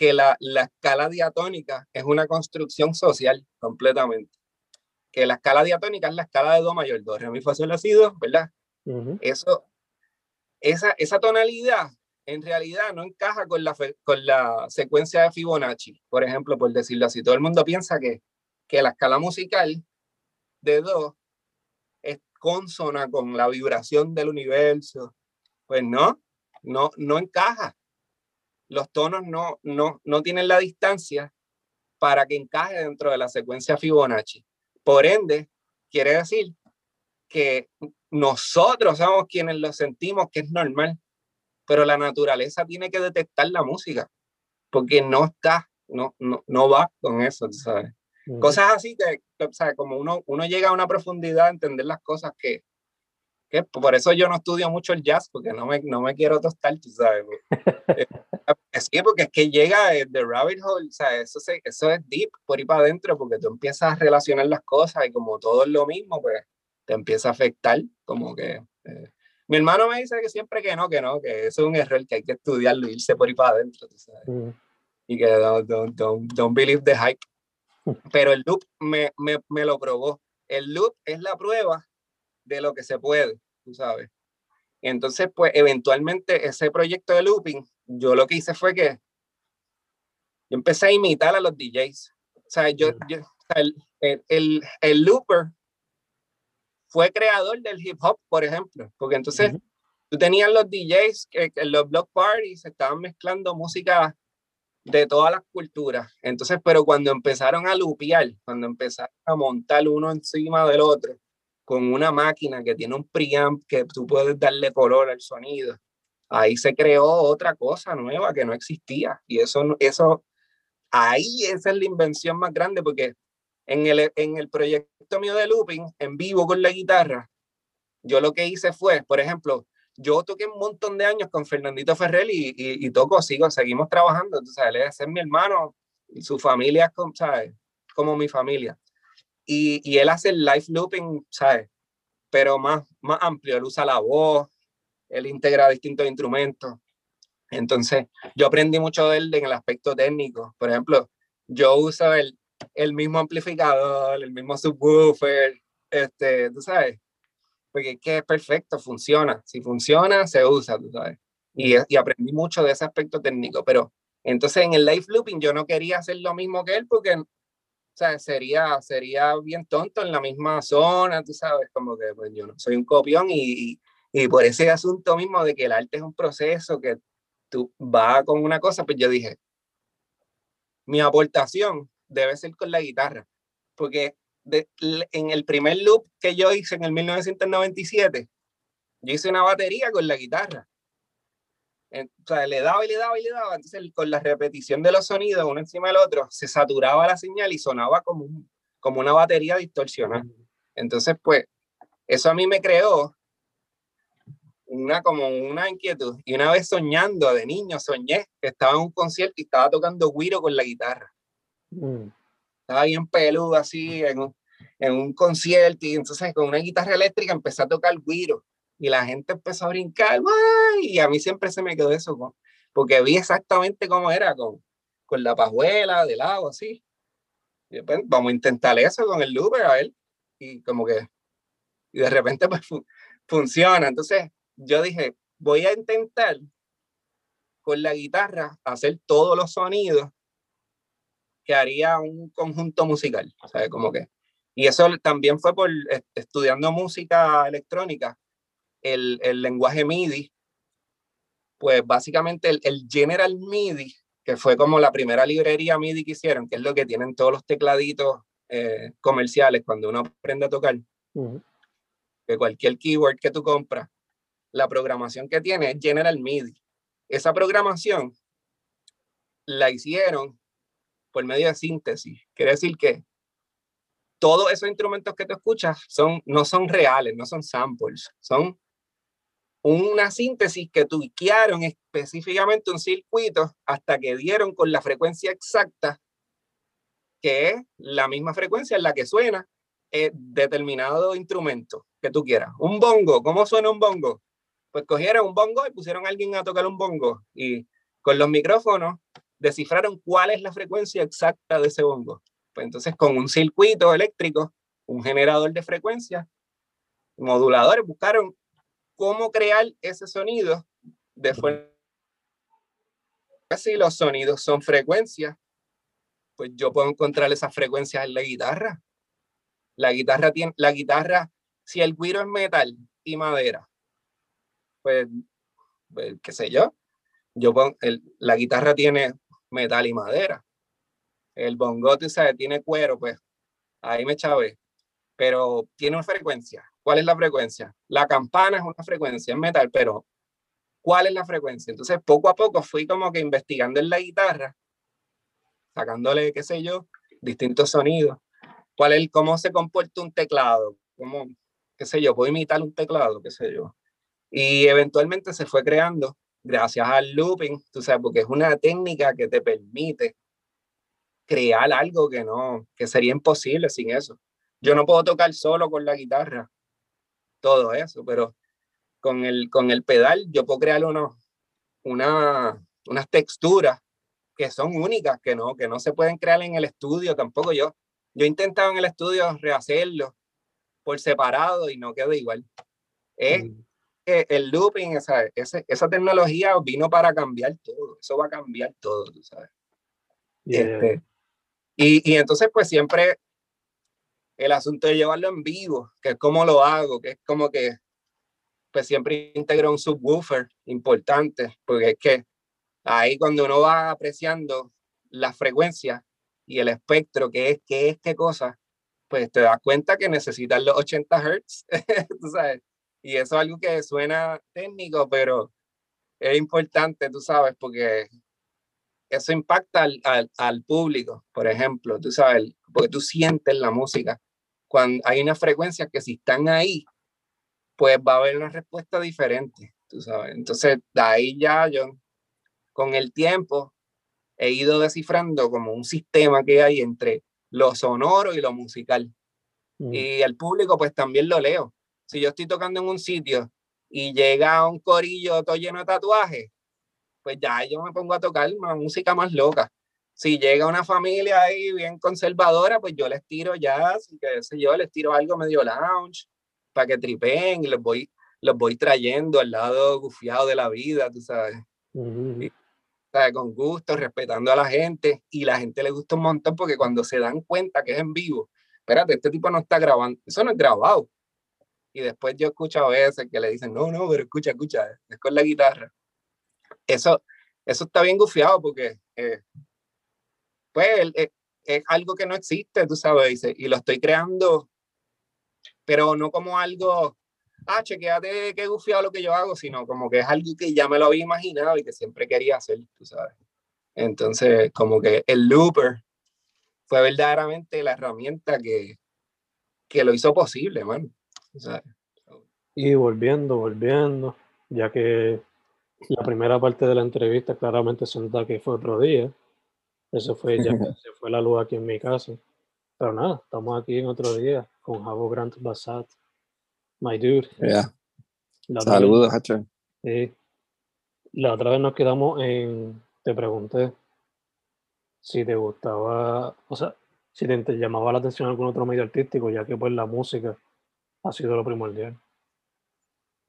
que la, la escala diatónica es una construcción social completamente. Que la escala diatónica es la escala de Do mayor, Do, Re, Mi, Fa, Sol, La, Si, Do, ¿verdad? Eso, esa, esa tonalidad en realidad no encaja con la, con la secuencia de Fibonacci, por ejemplo, por decirlo así. Todo el mundo piensa que, que la escala musical de Do es consona con la vibración del universo. Pues no, no, no encaja. Los tonos no, no, no tienen la distancia para que encaje dentro de la secuencia Fibonacci. Por ende, quiere decir que nosotros somos quienes lo sentimos que es normal pero la naturaleza tiene que detectar la música, porque no está, no, no, no va con eso, ¿sabes? Cosas así que, sea, como uno, uno llega a una profundidad a entender las cosas que, por eso yo no estudio mucho el jazz, porque no me, no me quiero tostar, tú sabes. Eh, sí, porque es que llega de rabbit hole, o sea, eso, eso es deep, por ir para adentro, porque tú empiezas a relacionar las cosas y como todo es lo mismo, pues te empieza a afectar, como que... Eh, mi hermano me dice que siempre que no, que no, que eso es un error, que hay que estudiarlo y irse por ahí para adentro, mm. Y que don't, don't, don't, don't, believe the hype. Pero el loop me, me, me lo probó. El loop es la prueba de lo que se puede, tú sabes. Entonces, pues, eventualmente ese proyecto de looping, yo lo que hice fue que yo empecé a imitar a los DJs. O sea, yo, yo el, el, el, looper fue creador del hip hop, por ejemplo, porque entonces tú tenías los DJs que, en los block parties estaban mezclando música de todas las culturas. Entonces, pero cuando empezaron a lupear, cuando empezaron a montar uno encima del otro con una máquina que tiene un preamp que tú puedes darle color al sonido, ahí se creó otra cosa nueva que no existía. Y eso, eso ahí esa es la invención más grande porque en el, en el proyecto mío de looping, en vivo con la guitarra, yo lo que hice fue, por ejemplo, yo toqué un montón de años con Fernandito Ferrer y, y, toco, sigo, seguimos trabajando. Entonces, él es mi hermano y su familia es como, ¿sabes? como mi familia. Y, él hace el live looping, ¿sabes? Pero más, más amplio, él usa la voz, él integra distintos instrumentos. Entonces, yo aprendí mucho de él en el aspecto técnico. Por ejemplo, yo uso el, el mismo amplificador, el mismo subwoofer, este, tú sabes, porque es que es perfecto, funciona. Si funciona, se usa, tú sabes. Y, y aprendí mucho de ese aspecto técnico, pero entonces en el live looping yo no quería hacer lo mismo que él porque, sea, sería, sería bien tonto en la misma zona, tú sabes, como que pues, yo no soy un copión y, y, y por ese asunto mismo de que el arte es un proceso, que tú vas con una cosa, pues yo dije, mi aportación debe ser con la guitarra, porque en el primer loop que yo hice en el 1997, yo hice una batería con la guitarra. O sea, le daba y le daba y le daba. Entonces, con la repetición de los sonidos uno encima del otro, se saturaba la señal y sonaba como, como una batería distorsionada. Entonces, pues, eso a mí me creó una como una inquietud. Y una vez soñando de niño, soñé que estaba en un concierto y estaba tocando guiro con la guitarra. Mm. Estaba bien peludo así en un, en un concierto y entonces con una guitarra eléctrica empecé a tocar guiro y la gente empezó a brincar y a mí siempre se me quedó eso porque vi exactamente cómo era con, con la pajuela del agua así y pues, vamos a intentar eso con el looper a ver y como que y de repente pues funciona entonces yo dije voy a intentar con la guitarra hacer todos los sonidos que haría un conjunto musical, ¿sabes? Como que. Y eso también fue por estudiando música electrónica, el, el lenguaje MIDI, pues básicamente el, el, General MIDI, que fue como la primera librería MIDI que hicieron, que es lo que tienen todos los tecladitos eh, comerciales cuando uno aprende a tocar, que cualquier keyword que tú compras, la programación que tiene es General MIDI. Esa programación la hicieron por medio de síntesis. Quiere decir que todos esos instrumentos que tú escuchas son, no son reales, no son samples, son una síntesis que tuiquearon específicamente un circuito hasta que dieron con la frecuencia exacta, que es la misma frecuencia en la que suena eh, determinado instrumento que tú quieras. Un bongo, ¿cómo suena un bongo? Pues cogieron un bongo y pusieron a alguien a tocar un bongo y con los micrófonos descifraron cuál es la frecuencia exacta de ese bongo. Pues entonces con un circuito eléctrico, un generador de frecuencia, moduladores, buscaron cómo crear ese sonido de forma... Si los sonidos son frecuencias, pues yo puedo encontrar esas frecuencias en la guitarra. La guitarra tiene, la guitarra, si el guiro es metal y madera, pues, pues qué sé yo, yo pongo, el, la guitarra tiene metal y madera. El bongote, ¿sabes? Tiene cuero, pues ahí me chavé. Pero tiene una frecuencia. ¿Cuál es la frecuencia? La campana es una frecuencia, en metal, pero ¿cuál es la frecuencia? Entonces, poco a poco fui como que investigando en la guitarra, sacándole, qué sé yo, distintos sonidos. ¿Cuál es, cómo se comporta un teclado? ¿Cómo, qué sé yo, puedo imitar un teclado, qué sé yo? Y eventualmente se fue creando gracias al looping, tú sabes, porque es una técnica que te permite crear algo que no, que sería imposible sin eso. Yo no puedo tocar solo con la guitarra todo eso, pero con el, con el pedal yo puedo crear unos, una, unas texturas que son únicas, que no, que no se pueden crear en el estudio tampoco. Yo, yo he intentado en el estudio rehacerlo por separado y no queda igual. Es, mm el looping, esa, esa tecnología vino para cambiar todo, eso va a cambiar todo, tú sabes. Este, y, y, entonces, pues siempre el asunto de llevarlo en vivo, que es como lo hago, que es como que, pues siempre integro un subwoofer importante, porque es que ahí cuando uno va apreciando la frecuencia y el espectro, que es, qué es qué cosa, pues te das cuenta que necesitas los 80 Hz, tú sabes y eso es algo que suena técnico, pero es importante, tú sabes, porque eso impacta al, al, al, público, por ejemplo, tú sabes, porque tú sientes la música. Cuando hay una frecuencia que si están ahí, pues va a haber una respuesta diferente, tú sabes. Entonces, de ahí ya yo, con el tiempo, he ido descifrando como un sistema que hay entre lo sonoro y lo musical. Mm. Y el público, pues también lo leo si yo estoy tocando en un sitio y llega un corillo todo lleno de tatuajes, pues ya yo me pongo a tocar una música más loca. Si llega una familia ahí bien conservadora, pues yo les tiro ya, que sé yo, les tiro algo medio lounge para que tripen y los voy, los voy trayendo al lado gufiado de la vida, tú sabes. Con gusto, respetando a la gente y la gente le gusta un montón porque cuando se dan cuenta que es en vivo, espérate, este tipo no está grabando, eso no es grabado, y después yo escucho a veces que le dicen, no, no, pero escucha, escucha, es con la guitarra. Eso, eso está bien gufiado porque, eh, pues, eh, es algo que no existe, tú sabes, y, lo estoy creando, pero no como algo, ah, chequéate qué gufiado lo que yo hago, sino como que es algo que ya me lo había imaginado y que siempre quería hacer, tú sabes. Entonces, como que el looper fue verdaderamente la herramienta que, que lo hizo posible, man. Y volviendo, volviendo, ya que la primera parte de la entrevista claramente se que fue otro día. Eso fue ya se fue la luz aquí en mi casa. Pero nada, estamos aquí en otro día con Javo Grant Bassat. My dude. Saludos, Hacher. Sí. La otra vez nos quedamos en. Te pregunté si te gustaba, o sea, si te llamaba la atención algún otro medio artístico, ya que pues la música ha sido lo primordial.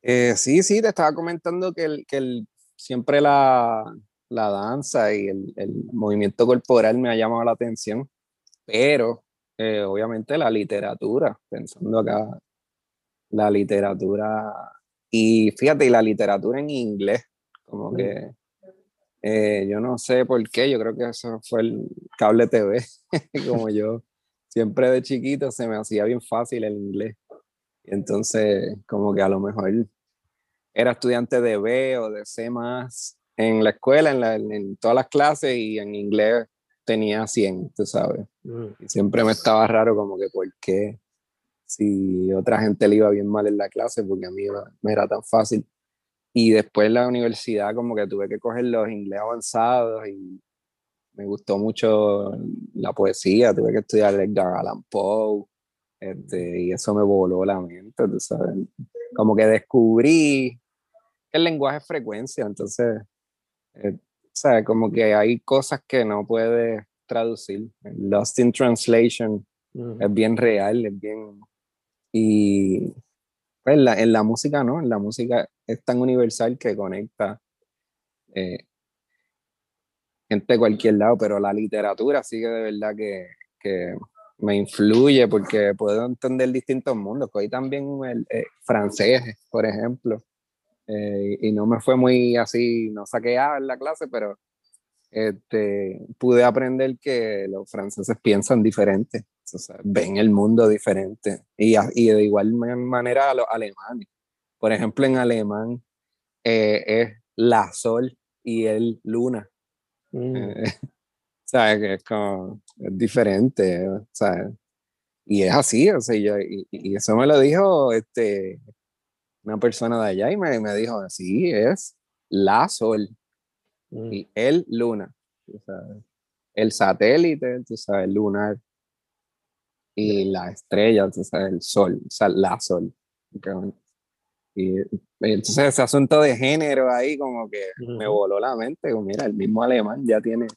Eh, sí, sí, te estaba comentando que, el, que el, siempre la, la, danza y el, el, movimiento corporal me ha llamado la atención, pero eh, obviamente la literatura, pensando acá, la literatura, y fíjate, y la literatura en inglés, como que eh, yo no sé por qué, yo creo que eso fue el cable TV, como yo siempre de chiquito se me hacía bien fácil el inglés. Entonces, como que a lo mejor era estudiante de B o de C más en la escuela, en, en todas las clases y en inglés tenía 100, tú sabes. Mm. Y siempre me estaba raro como que por qué si otra gente le iba bien mal en la clase, porque a mí me era tan fácil. y después en la universidad como que tuve que coger los inglés avanzados y me gustó mucho la poesía, tuve que estudiar Edgar Allan Poe, este, y eso me voló la mente, tú sabes. Como que descubrí que el lenguaje es frecuencia, entonces, eh, ¿sabes? Como que hay cosas que no puedes traducir. Lost in Translation es bien real, es bien... Y pues, en, la, en la música, ¿no? En la música es tan universal que conecta eh, gente de cualquier lado, pero la literatura sí que de verdad que, que me influye porque puedo entender distintos mundos. Hoy también el eh, francés, por ejemplo, eh, y no me fue muy así, no saqué A en la clase, pero este, pude aprender que los franceses piensan diferente, o sea, ven el mundo diferente y, y de igual manera a los alemanes. Por ejemplo, en alemán eh, es la sol y el luna. Mm. Eh, ¿Sabes? Que es como, es diferente, ¿sabes? Y es así, o sea, yo, y, y, eso me lo dijo este, una persona de allá y me, me dijo, sí, es la sol mm. y el luna, ¿sabes? el satélite, tú sabes, el lunar y la estrella, tú sabes, el sol, o sea, la sol. Y entonces ese asunto de género ahí como que me voló la mente, como mira, el mismo alemán ya tiene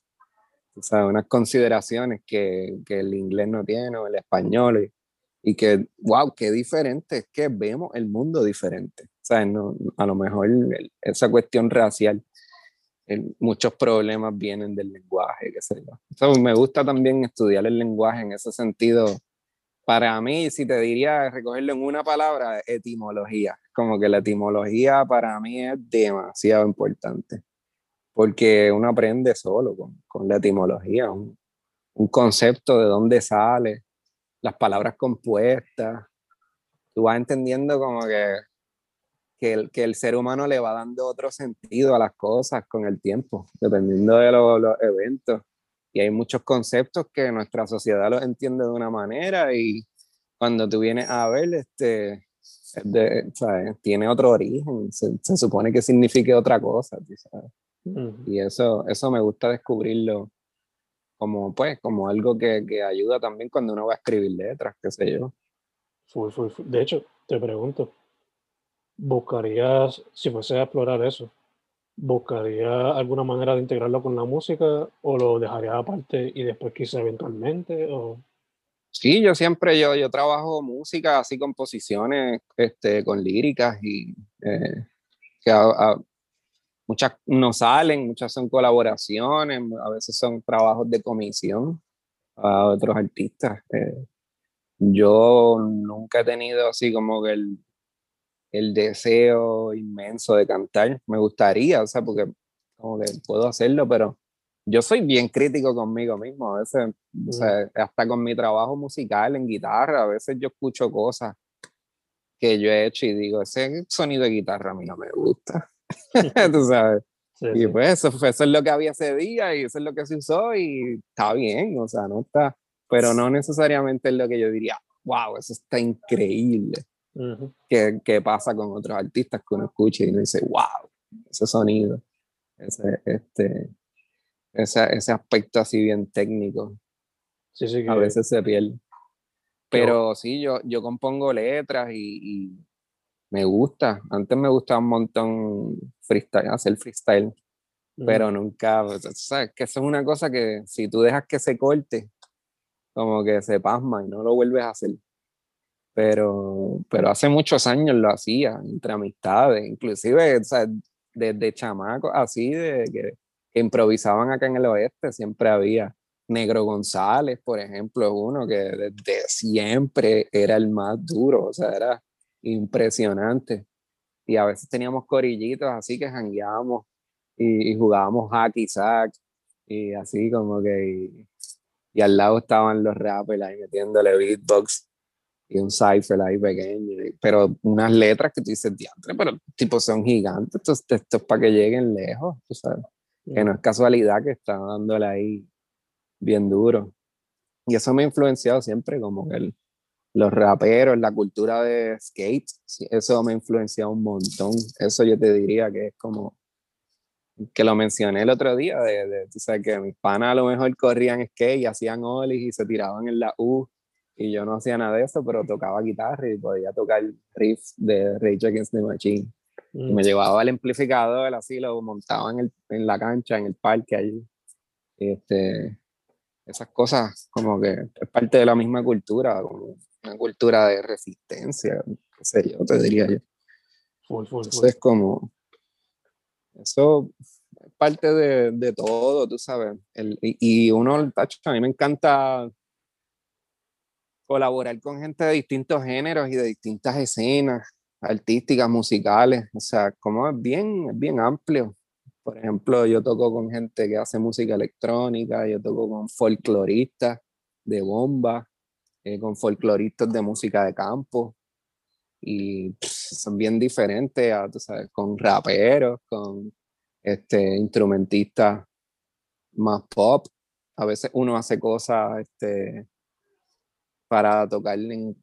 o sea, unas consideraciones que, que, el inglés no tiene o el español y, y, que, wow, qué diferente, es que vemos el mundo diferente. O sea, no, a lo mejor esa cuestión racial, muchos problemas vienen del lenguaje, qué sé yo. me gusta también estudiar el lenguaje en ese sentido para mí, si te diría recogerlo en una palabra, etimología. Como que la etimología para mí es demasiado importante, porque uno aprende solo con, con la etimología, un, concepto de dónde sale, las palabras compuestas. Tú vas entendiendo como que, que, el, que el ser humano le va dando otro sentido a las cosas con el tiempo, dependiendo de los eventos y hay muchos conceptos que nuestra sociedad los entiende de una manera y cuando tú vienes a ver, este, de, tiene otro origen, se, se, supone que signifique otra cosa, ¿sabes? Y eso, eso me gusta descubrirlo como, pues, como algo que, que, ayuda también cuando uno va a escribir letras, qué sé yo. De hecho, te pregunto, ¿buscarías, si fuese a explorar eso, ¿buscaría alguna manera de integrarlo con la música o lo dejaría aparte y después quizá eventualmente? O... Sí, yo siempre, yo, yo trabajo música, así composiciones este, con líricas y eh, que a, muchas no salen, muchas son colaboraciones, a veces son trabajos de comisión a otros artistas. Eh, yo nunca he tenido así como que el, el deseo inmenso de cantar. Me gustaría, o sea, porque como que puedo hacerlo, pero yo soy bien crítico conmigo mismo. A veces, o sea, hasta con mi trabajo musical en guitarra, a veces yo escucho cosas que yo he hecho y digo, ese sonido de guitarra a mí no me gusta. Tú sabes. y pues eso, eso es lo que había ese día y eso es lo que se usó y está bien, o sea, no está, pero no necesariamente es lo que yo diría, wow, eso está increíble que, pasa con otros artistas que uno escucha y uno dice, wow, ese sonido, ese, este, ese, ese aspecto así bien técnico. Sí, sí, A veces se pierde. Pero sí, yo, yo compongo letras y, y, me gusta. Antes me gustaba un montón freestyle, hacer freestyle, pero nunca, sabes que eso es una cosa que si tú dejas que se corte, como que se pasma y no lo vuelves a hacer pero, pero hace muchos años lo hacía, entre amistades, inclusive o sea, desde chamacos así, de que, improvisaban acá en el oeste, siempre había. Negro González, por ejemplo, uno que desde siempre era el más duro, o sea, era impresionante. Y a veces teníamos corillitos así que jangueábamos y, y, jugábamos hacky sack y así como que... Y, y al lado estaban los rappers ahí metiéndole beatbox y un cipher ahí pequeño, pero unas letras que tú dices, diantre, pero tipo son gigantes, estos textos para que lleguen lejos, tú sabes, que no es casualidad que está dándole ahí bien duro. Y eso me ha influenciado siempre como que el, los raperos, la cultura de skate, eso me ha influenciado un montón. Eso yo te diría que es como que lo mencioné el otro día, de, de tú sabes que mis panas a lo mejor corrían skate y hacían ollies y se tiraban en la U y yo no hacía nada de eso, pero tocaba guitarra y podía tocar riffs de Rage Against the Machine. Y me mm. llevaba el amplificador, así lo montaba en, el, en la cancha, en el parque allí. este, esas cosas como que es parte de la misma cultura, como una cultura de resistencia, qué sé yo, te diría yo. Eso es como, eso es parte de, de todo, tú sabes. El, y, y, uno, a mí me encanta colaborar con gente de distintos géneros y de distintas escenas artísticas, musicales, o sea, como es bien, es bien amplio. Por ejemplo, yo toco con gente que hace música electrónica, yo toco con folcloristas de bomba, eh, con folcloristas de música de campo, y son bien diferentes, a, tú sabes, con raperos, con este, instrumentistas más pop. A veces uno hace cosas este, para tocar en,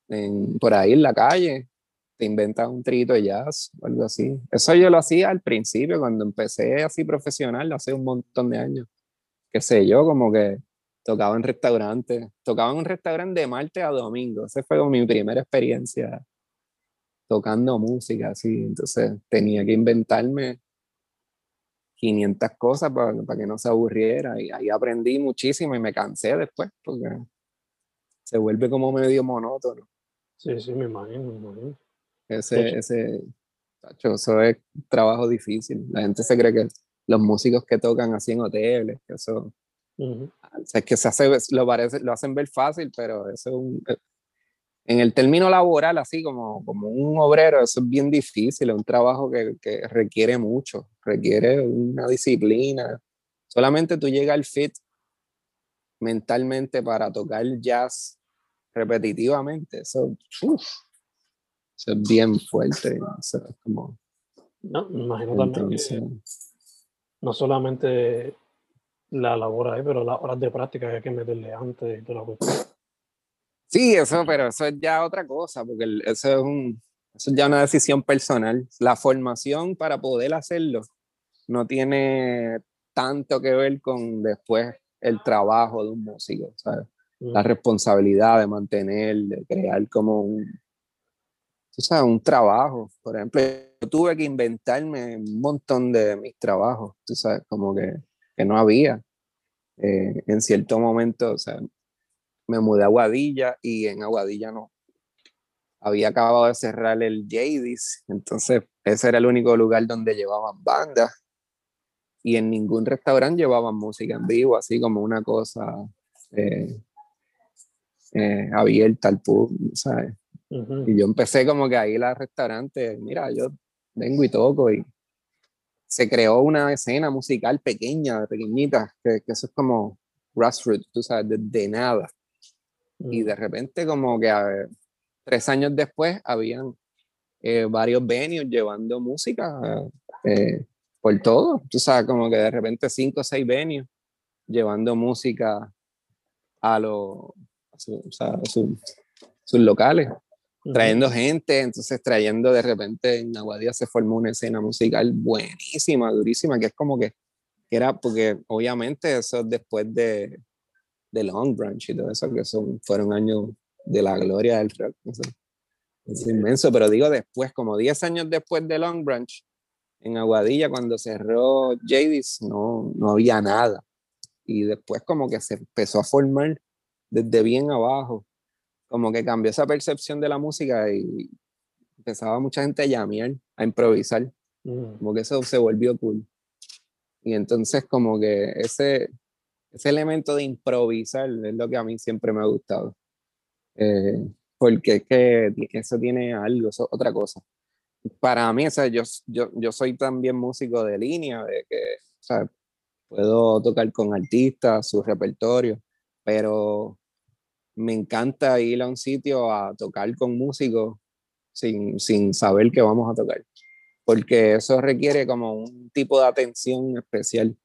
por ahí en la calle, te inventas un trito de jazz o algo así. Eso yo lo hacía al principio, cuando empecé así profesional, hace un montón de años. Qué sé yo, como que tocaba en restaurantes, tocaba en un restaurante de martes a domingo. Esa fue mi primera experiencia tocando música, así. Entonces tenía que inventarme 500 cosas para, para que no se aburriera. Y ahí aprendí muchísimo y me cansé después, porque se vuelve como medio monótono. Sí, sí, me imagino, me imagino. Ese, ese, eso es trabajo difícil. La gente se cree que los músicos que tocan así en hoteles, que eso, es que se hace, lo, parece, lo hacen ver fácil, pero eso es un, eh, en el término laboral, así como, como un obrero, eso es bien difícil, es un trabajo que, que requiere mucho, requiere una disciplina. Solamente tú llegas al fit mentalmente para tocar jazz repetitivamente. Eso, es bien fuerte. como, no, me imagino también que no solamente la labor ahí, pero las horas de práctica hay que meterle antes y toda la cuestión. Sí, eso, pero eso es ya otra cosa, porque eso es, un, eso es ya una decisión personal. La formación para poder hacerlo no tiene tanto que ver con después el trabajo de un músico, ¿sabes? La responsabilidad de mantener, de crear como un, tú sabes, un trabajo. Por ejemplo, yo tuve que inventarme un montón de mis trabajos, tú sabes, como que, que no había. Eh, en cierto momento, o sea, me mudé a Aguadilla y en Aguadilla no. Había acabado de cerrar el Jadis, entonces ese era el único lugar donde llevaban bandas y en ningún restaurante llevaban música en vivo, así como una cosa eh, eh, abierta al público, ¿sabes? Y yo empecé como que a ir al restaurante, mira, yo vengo y toco y se creó una escena musical pequeña, pequeñita, que, que eso es como grassroots, tú sabes, de, nada. Y mm. de repente como que a tres años después habían eh, varios venues llevando música eh, por todo. Tú sabes, como que de repente cinco o seis venues llevando música a los sus locales, trayendo gente, entonces trayendo de repente en Aguadilla se formó una escena musical buenísima, durísima, que es como que, que era, porque obviamente eso después de, de Long Branch y todo eso, que son, fueron años de la gloria del rock. es inmenso, pero digo después, como 10 años después de Long Branch, en Aguadilla, cuando cerró Jadis, no, no había nada. Y después como que se empezó a formar desde bien abajo, como que cambió esa percepción de la música y empezaba mucha gente a llamear, a improvisar, mm. como que eso se volvió cool. Y entonces como que ese, ese elemento de improvisar es lo que a mí siempre me ha gustado. Eh, porque es que eso tiene algo, eso otra cosa para mí, o sea, yo, yo, yo soy también músico de línea, de que, o sea, puedo tocar con artistas, su repertorio, pero me encanta ir a un sitio a tocar con músicos sin, sin saber qué vamos a tocar, porque eso requiere como un tipo de atención especial.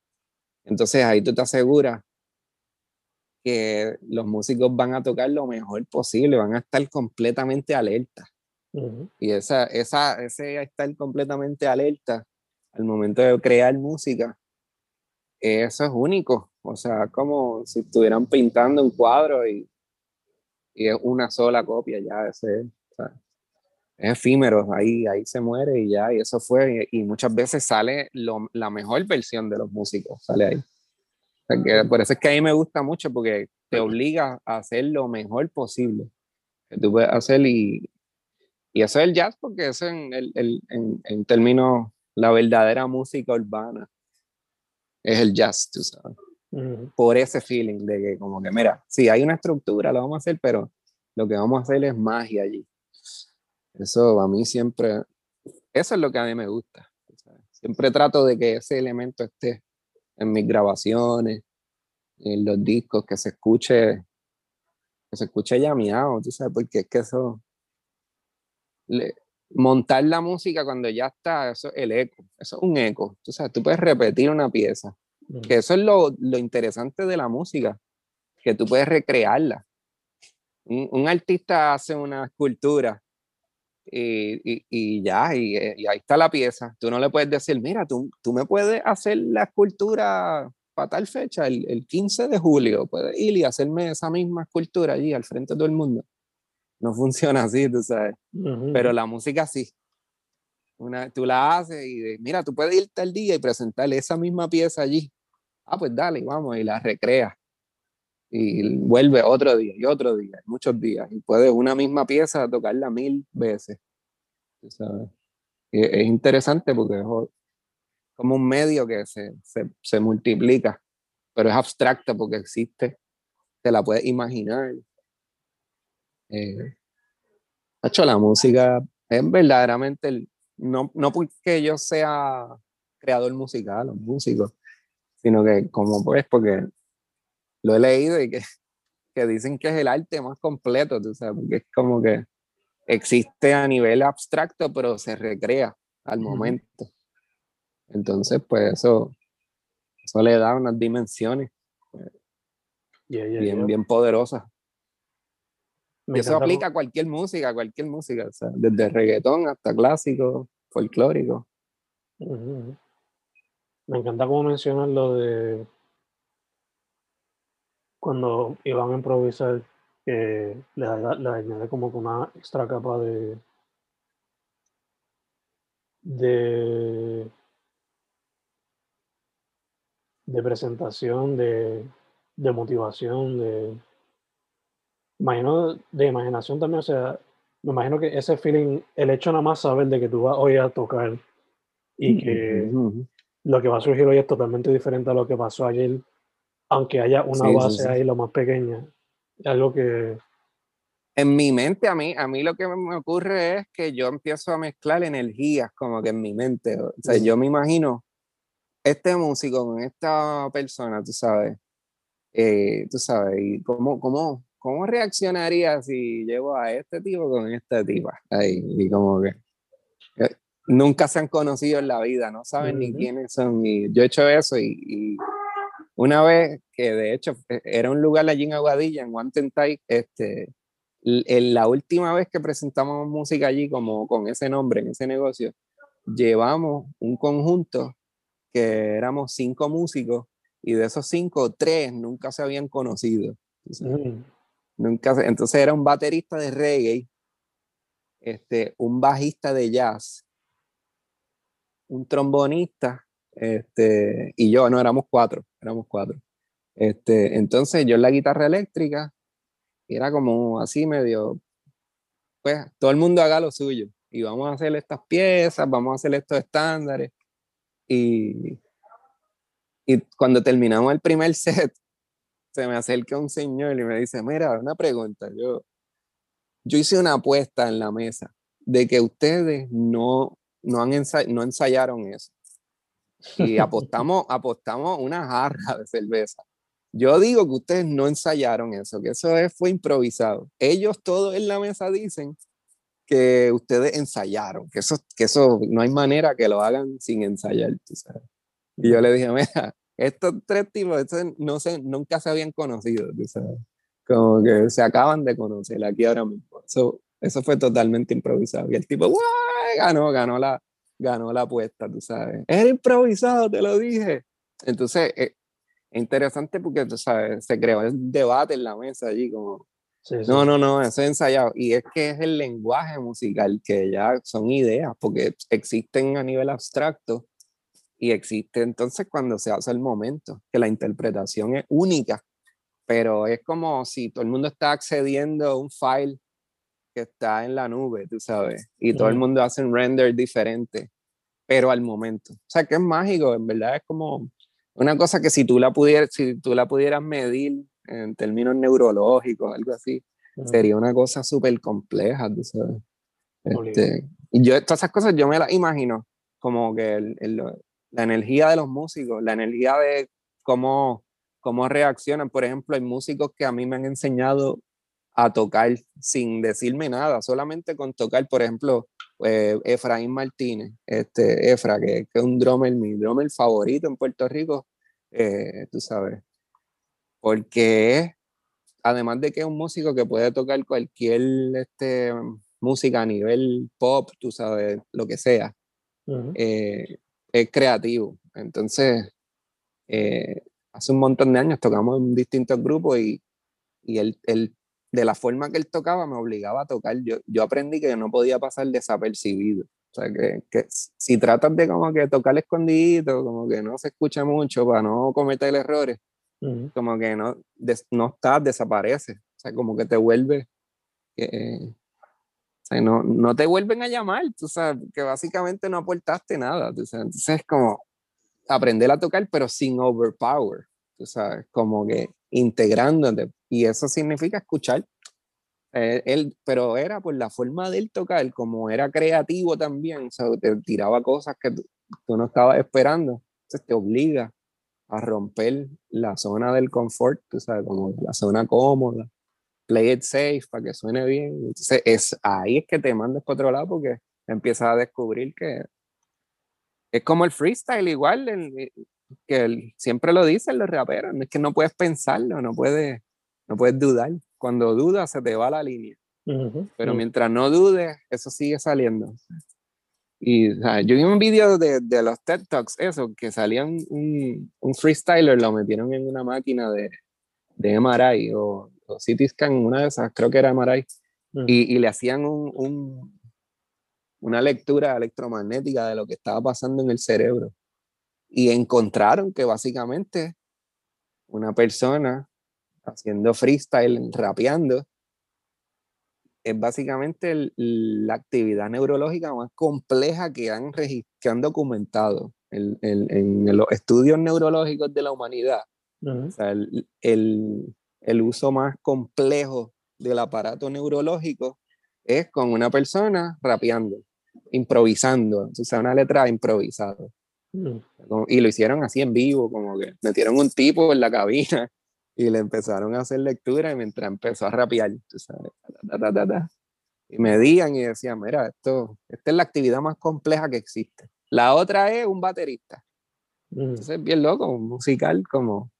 Entonces ahí tú te aseguras que los músicos van a tocar lo mejor posible, van a estar completamente alerta. Y esa, esa, ese estar completamente alerta al momento de crear música, eso es único. O sea, como si estuvieran pintando un cuadro y, y es una sola copia, ya ese, es efímero, ahí, ahí se muere y ya, y eso fue, y, muchas veces sale la mejor versión de los músicos, sale ahí. por eso es que a mí me gusta mucho, porque te obliga a hacer lo mejor posible que tú puedes hacer y, y eso es el jazz, porque eso en, el, en, en términos, la verdadera música urbana es el jazz, tú sabes. Por ese feeling de que como que, mira, sí, hay una estructura, lo vamos a hacer, pero lo que vamos a hacer es magia allí. Eso a mí siempre, eso es lo que a mí me gusta. Siempre trato de que ese elemento esté en mis grabaciones, en los discos, que se escuche, que se escuche llameado, tú sabes, porque es que eso, montar la música cuando ya está, eso es el eco, eso es un eco, tú sabes, tú puedes repetir una pieza, que eso es lo, lo interesante de la música, que tú puedes recrearla. Un, un artista hace una escultura y, y, ya, eh, y, ahí está la pieza. Tú no le puedes decir, mira, tú, tú me puedes hacer la escultura para tal fecha, el, el 15 de julio, puedes ir y hacerme esa misma escultura allí al frente de todo el mundo. No funciona así, tú sabes. Pero la música sí. Una, tú la haces y mira, tú puedes irte al día y presentarle esa misma pieza allí. Ah, pues dale, vamos, y la recreas. Y vuelve otro día y otro día, muchos días. Y puedes una misma pieza tocarla mil veces. ¿sabes? es interesante porque es como un medio que se, se, se multiplica, pero es abstracta porque existe. Te la puedes imaginar. Eh, hecho, la música es verdaderamente, el, no, no porque yo sea creador musical o músico, sino que como pues porque lo he leído y que, que dicen que es el arte más completo, tú sabes, porque es como que existe a nivel abstracto, pero se recrea al momento. Entonces, pues eso, eso le da unas dimensiones eh, bien, bien poderosas. y eso aplica a cualquier música, cualquier música, o sea, desde reggaetón hasta clásico, folclórico. Me encanta cómo mencionas lo de cuando iban a improvisar, que le, como una extra capa de, de, presentación, de, de motivación, de, imagino, de imaginación también, o sea, me imagino que ese feeling, el hecho nada más saber de que tú vas hoy a tocar y que lo que va a surgir hoy es totalmente diferente a lo que pasó ayer, aunque haya una base ahí lo más pequeña, algo que... En mi mente, a mí, a mí lo que me ocurre es que yo empiezo a mezclar energías como que en mi mente. O sea, yo me imagino este músico con esta persona, tú sabes, eh, tú sabes, y cómo, cómo, cómo reaccionaría si llevo a este tipo con esta tipa. Ahí, y como que nunca se han conocido en la vida, no saben ni quiénes son. Y yo he hecho eso y una vez que de hecho e, era un lugar allí en Aguadilla, en Guantentai, este, en la última vez que presentamos música allí como con ese nombre, en ese negocio, llevamos un conjunto que éramos cinco músicos y de esos cinco, tres nunca se habían conocido. Mm. Nunca entonces era un baterista de reggae, este, un bajista de jazz, un trombonista este, y yo, no, éramos cuatro, éramos cuatro. Este, entonces yo en la guitarra eléctrica, era como así medio, pues todo el mundo haga lo suyo y vamos a hacer estas piezas, vamos a hacer estos estándares. Y, y cuando terminamos el primer set, se me acerca un señor y me dice, mira, una pregunta, yo, yo hice una apuesta en la mesa de que ustedes no, no, han no ensayaron eso y apostamos, apostamos una jarra de cerveza. Yo digo que ustedes no ensayaron eso, que eso fue improvisado. Ellos todos en la mesa dicen que ustedes ensayaron, que eso, que eso no hay manera que lo hagan sin ensayar. Y yo le dije, mira, estos tres tipos no sé, nunca se habían conocido, como que se acaban de conocer aquí ahora mismo. Eso, eso fue totalmente improvisado. Y el tipo, ¡guay! Ganó, ganó la, ganó la apuesta, tú sabes. Era improvisado, te lo dije. Entonces, eh, es interesante porque, tú sabes, se creó el debate en la mesa allí, como, no, no, no, eso es ensayado. Y es que es el lenguaje musical, que ya son ideas, porque existen a nivel abstracto y existe entonces cuando se hace el momento, que la interpretación es única, pero es como si todo el mundo está accediendo a un file que está en la nube, tú sabes, y todo el mundo hace un render diferente, pero al momento. O sea, que es mágico, en verdad es como una cosa que si tú la pudieras, si tú la pudieras medir en términos neurológicos, algo así, sería una cosa súper compleja, tú sabes. Este, y yo, todas esas cosas yo me las imagino, como que el, la energía de los músicos, la energía de cómo, cómo reaccionan. Por ejemplo, hay músicos que a mí me han enseñado a tocar sin decirme nada, solamente con tocar, por ejemplo, eh, Efraín Martínez, este, Efra, que, es un drummer, mi drummer favorito en Puerto Rico, eh, tú sabes, porque además de que es un músico que puede tocar cualquier este, música a nivel pop, tú sabes, lo que sea, eh, es creativo. Entonces, hace un montón de años tocamos en distintos grupos y, y él, él de la forma que él tocaba me obligaba a tocar. Yo, yo aprendí que no podía pasar desapercibido. O sea, que, que si tratas de como que tocar escondido, como que no se escucha mucho para no cometer errores, como que no, no estás, desaparece. O sea, como que te vuelve, o sea, no, no te vuelven a llamar, tú sabes, que básicamente no aportaste nada. Entonces es como aprender a tocar, pero sin overpower, tú sabes, como que integrándote. Y eso significa escuchar. Eh, él, pero era por la forma de él tocar, como era creativo también, o sea, te tiraba cosas que tú, no estabas esperando. Entonces te obliga a romper la zona del confort, tú sabes, como la zona cómoda. Play it safe para que suene bien. Entonces es, ahí es que te mandas para otro lado porque empiezas a descubrir que es como el freestyle, igual, que siempre lo dicen los raperos, es que no puedes pensarlo, no puedes, no puedes dudar. Cuando dudas se te va la línea. Pero mientras no dudes, eso sigue saliendo. Y yo vi un video de, de, los TED Talks, eso, que salían un, un, freestyler, lo metieron en una máquina de, de MRI o, o CT scan, una de esas, creo que era MRI, y, y, le hacían un, un, una lectura electromagnética de lo que estaba pasando en el cerebro y encontraron que básicamente una persona haciendo freestyle, rapeando, es básicamente la actividad neurológica más compleja que han, que han documentado en, en, los estudios neurológicos de la humanidad. o sea, el, el, el, uso más complejo del aparato neurológico es con una persona rapeando, improvisando, o sea, una letra improvisada. Y lo hicieron así en vivo, como que metieron un tipo en la cabina y le empezaron a hacer lectura y mientras empezó a rapear, y medían y decían, mira, esto, esta es la actividad más compleja que existe. La otra es un baterista. Entonces, bien loco, un musical como...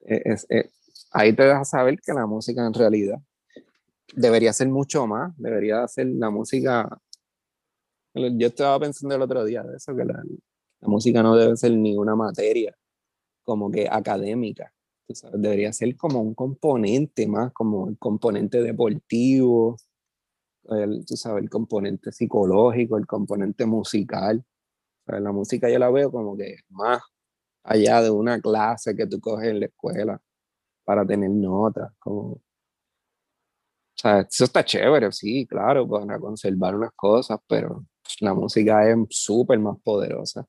E, e, ahí te deja saber que la música en realidad debería ser mucho más, debería ser la música... Yo estaba pensando el otro día de eso, que la, la música no debe ser ninguna materia como que académica. Debería ser como un componente más, como el componente deportivo, el, tú sabes, el componente psicológico, el componente musical. la música yo la veo como que más allá de una clase que tú coges en la escuela para tener notas, como... Eso está chévere, sí, claro, para conservar unas cosas, pero la música es súper más poderosa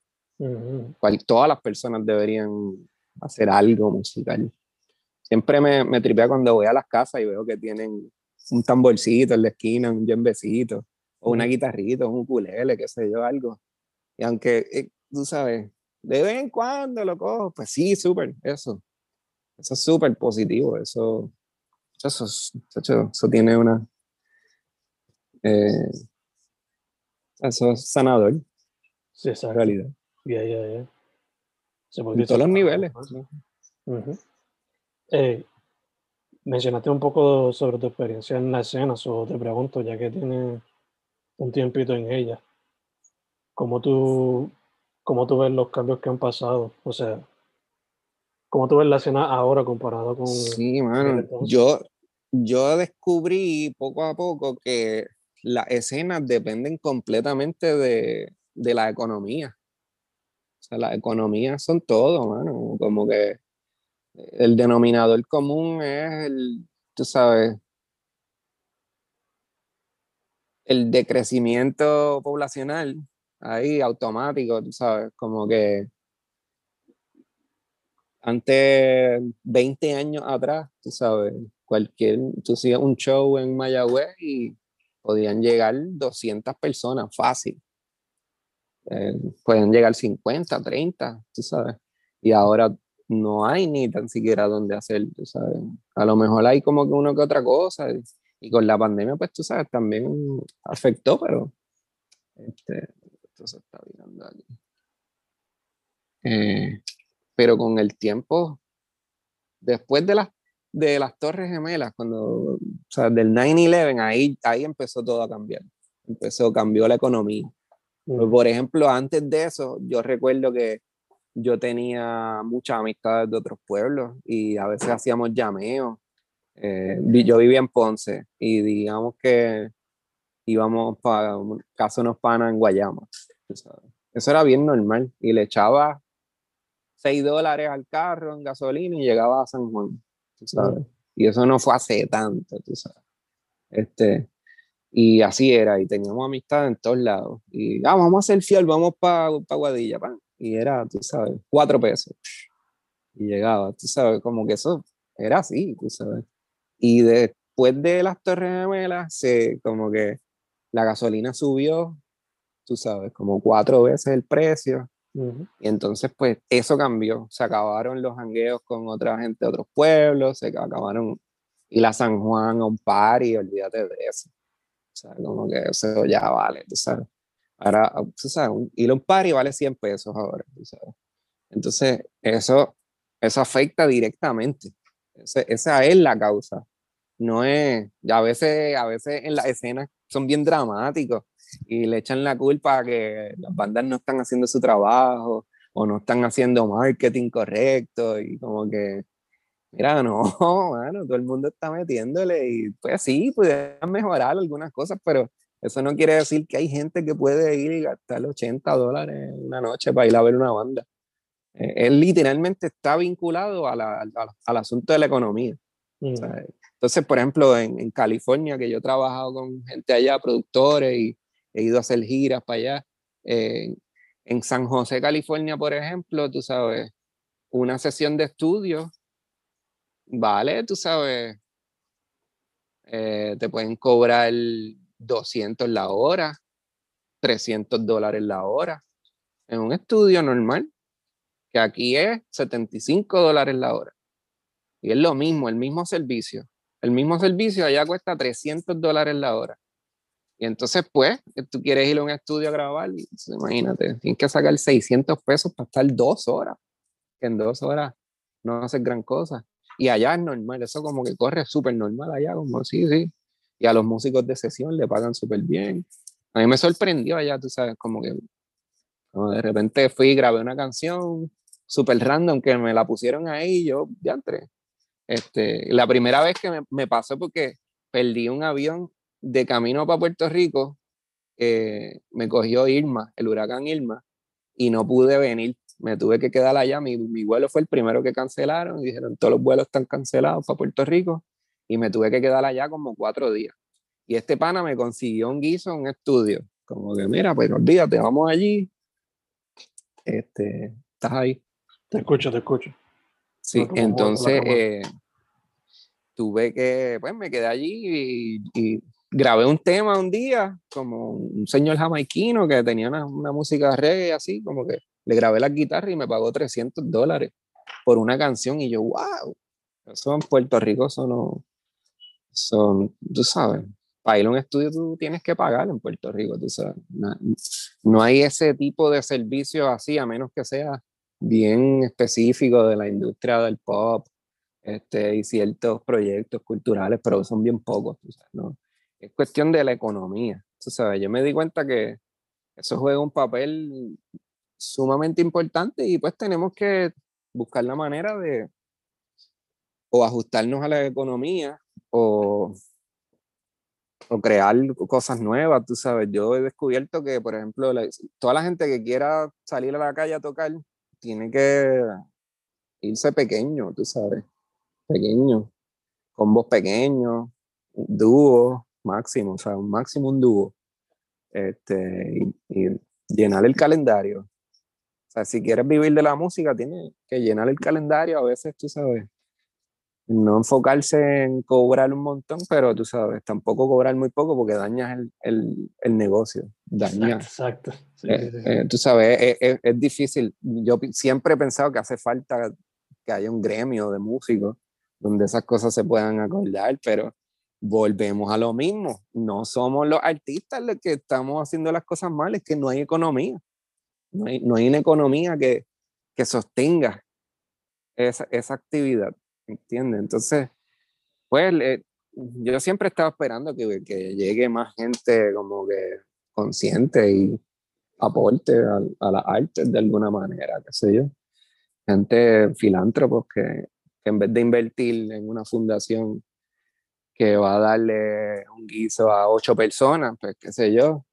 todas las personas deberían hacer algo musical. Siempre me, me tripea cuando voy a las casas y veo que tienen un tamborcito en la esquina, un jembecito, o una guitarrita, un ukulele, qué sé yo, algo. Y aunque, eh, tú sabes, de vez en cuando lo cojo, pues sí, súper, eso. Eso es súper positivo, eso, eso, eso, eso, tiene una... Eh, eso es sanador. Sí, esa realidad. Ya, ya, ya. Se todos los niveles. Eh, mencionaste un poco sobre tu experiencia en la escena, o te pregunto, ya que tienes un tiempito en ella, ¿cómo tú, cómo tú ves los cambios que han pasado? O sea, ¿cómo tú ves la escena ahora comparado con... Sí, mano. Yo, yo descubrí poco a poco que las escenas dependen completamente de, de la economía. O sea, las economías son todo, mano. Como que el denominador común es el, tú sabes, el decrecimiento poblacional ahí automático, tú sabes, como que antes, 20 años atrás, tú sabes, cualquier, tú hacías un show en Mayagüez y podían llegar 200 personas fácil. Eh, pueden llegar 50, 30, tú sabes. Y ahora no hay ni tan siquiera dónde hacer, tú sabes. A lo mejor hay como que uno que otra cosa. Y, con la pandemia, pues tú sabes, también afectó, pero este, esto se está virando aquí. Eh, pero con el tiempo, después de las, de las Torres Gemelas, cuando, o sea, del 9-11, ahí, ahí empezó todo a cambiar. Empezó, cambió la economía. Pues, por ejemplo, antes de eso, yo recuerdo que yo tenía muchas amistades de otros pueblos y a veces hacíamos llameos. Eh, yo vivía en Ponce y digamos que íbamos para casa unos panas en Guayama. sabes. Eso era bien normal y le echaba 6 dólares al carro en gasolina y llegaba a San Juan. tú sabes. Y eso no fue hace tanto, tú sabes. Este, y así era, y teníamos amistad en todos lados. Y, ah, vamos a hacer fiel, vamos para Guadilla, pan. Y era, tú sabes, cuatro pesos. Y llegaba, tú sabes, como que eso era así, tú sabes. Y después de las Torres Gemelas, se, como que la gasolina subió, tú sabes, como cuatro veces el precio. Y entonces, pues, eso cambió. Se acabaron los jangueos con otra gente de otros pueblos, se acabaron. Y la San Juan a un party, olvídate de eso. O sea, como que eso ya vale, tú sabes. Ahora, tú sabes, un, un party vale 100 pesos ahora, tú sabes. Entonces, eso, eso afecta directamente. Ese- esa es la causa. No es, a veces, a veces en las escenas son bien dramáticos y le echan la culpa a que las bandas no están haciendo su trabajo o no están haciendo marketing correcto y como que, mira, no, mano, todo el mundo está metiéndole y pues sí, pudieran mejorar algunas cosas, pero eso no quiere decir que hay gente que puede ir y gastar 80 dólares una noche para ir a ver una banda. Eh, él literalmente está vinculado a la- a la- al asunto de la economía. Ujú. ¿sabes? Entonces, por ejemplo, en, en California, que yo he trabajado con gente allá, productores, y he ido a hacer giras para allá, eh, en San José, California, por ejemplo, tú sabes, una sesión de estudio, vale, tú sabes, eh, te pueden cobrar 200 la hora, 300 dólares la hora, en un estudio normal, que aquí es 75 dólares la hora. Y es lo mismo, el mismo servicio. El mismo servicio allá cuesta 300 dólares la hora. Y entonces, pues, tú quieres ir a un estudio a grabar, imagínate, tienes que sacar 600 pesos para estar dos horas, que en dos horas no haces gran cosa. Y allá es normal, eso como que corre súper normal allá, como sí, sí. Y a los músicos de sesión le pagan súper bien. A mí me sorprendió allá, tú sabes, como que como de repente fui y grabé una canción súper random que me la pusieron ahí, yo ya entré. Este, la primera vez que me, me pasó porque perdí un avión de camino para Puerto Rico, eh, me cogió Irma, el huracán Irma, y no pude venir. Me tuve que quedar allá. Mi, mi vuelo fue el primero que cancelaron y dijeron todos los vuelos están cancelados para Puerto Rico y me tuve que quedar allá como cuatro días. Y este pana me consiguió un guiso en un estudio. Como que, mira, pues olvídate, vamos allí. Este, estás ahí. Te escucho, te escucho. Sí, No, entonces eh, tuve que, pues me quedé allí y, y grabé un tema un día, como un señor jamaiquino que tenía una, una música reggae así, como que le grabé la guitarra y me pagó 300 dólares por una canción y yo, wow, eso en Puerto Rico, eso no, son, tú sabes, para ir a un estudio tú tienes que pagar en Puerto Rico, tú sabes, no, no hay ese tipo de servicio así, a menos que sea bien específicos de la industria del pop este, y ciertos proyectos culturales, pero son bien pocos, ¿no? Es cuestión de la economía, tú sabes, yo me di cuenta que eso juega un papel sumamente importante y pues tenemos que buscar la manera de o ajustarnos a la economía o, o crear cosas nuevas, tú sabes. Yo he descubierto que, por ejemplo, toda la gente que quiera salir a la calle a tocar tiene que irse pequeño, tú sabes, pequeño, con voz pequeño, dúo máximo, o sea, un máximo un dúo. Este, y, y llenar el calendario. Sea, si quieres vivir de la música, tienes que llenar el calendario. A veces, tú sabes, no enfocarse en cobrar un montón, pero tú sabes, tampoco cobrar muy poco porque dañas el, el, el negocio. Dañas. Exacto. Eh, eh, tú sabes, es, es, es, difícil. Yo siempre he pensado que hace falta que haya un gremio de músicos donde esas cosas se puedan acordar, pero volvemos a lo mismo. No somos los artistas los que estamos haciendo las cosas mal, es que no hay economía. No hay, no hay una economía que, que sostenga esa, esa actividad. ¿Entiendes? Entonces, pues eh, yo siempre estaba esperando que, que, llegue más gente como que consciente y aporte a, a las artes de alguna manera, qué sé yo. Gente filántropos que, que en vez de invertir en una fundación que va a darle un guiso a ocho personas, pues qué sé yo,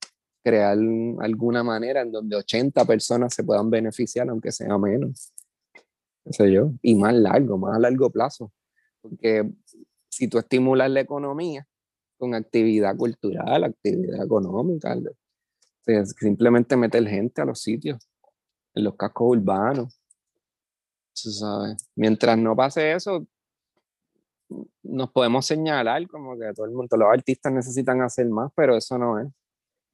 crear alguna manera en donde 80 personas se puedan beneficiar, aunque sea menos qué sé yo, y más largo, más a largo plazo. Porque si tú estimulas la economía con actividad cultural, actividad económica, simplemente meter gente a los sitios, en los cascos urbanos. ¿sabes? Mientras no pase eso, nos podemos señalar como que todo el mundo, los artistas necesitan hacer más, pero eso no es.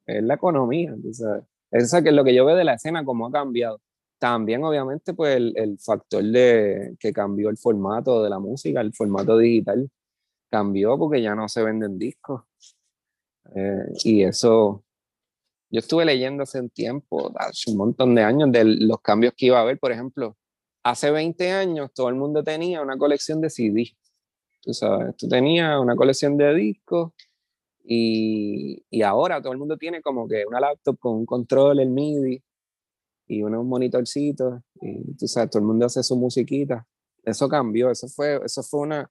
Es la economía. ¿sabes? Eso es lo que yo veo de la escena, cómo ha cambiado. También, obviamente, pues el, el, factor de que cambió el formato de la música, el formato digital, cambió porque ya no se venden discos. Eh, y eso, yo estuve leyendo hace un tiempo, hace un montón de años, de los cambios que iba a haber. Por ejemplo, hace 20 años todo el mundo tenía una colección de CD. Tú sabes, tú tenías una colección de discos y, y ahora todo el mundo tiene como que una laptop con un control, el MIDI y unos monitorcitos y tú sabes, todo el mundo hace su musiquita. Eso cambió, eso fue, eso fue una,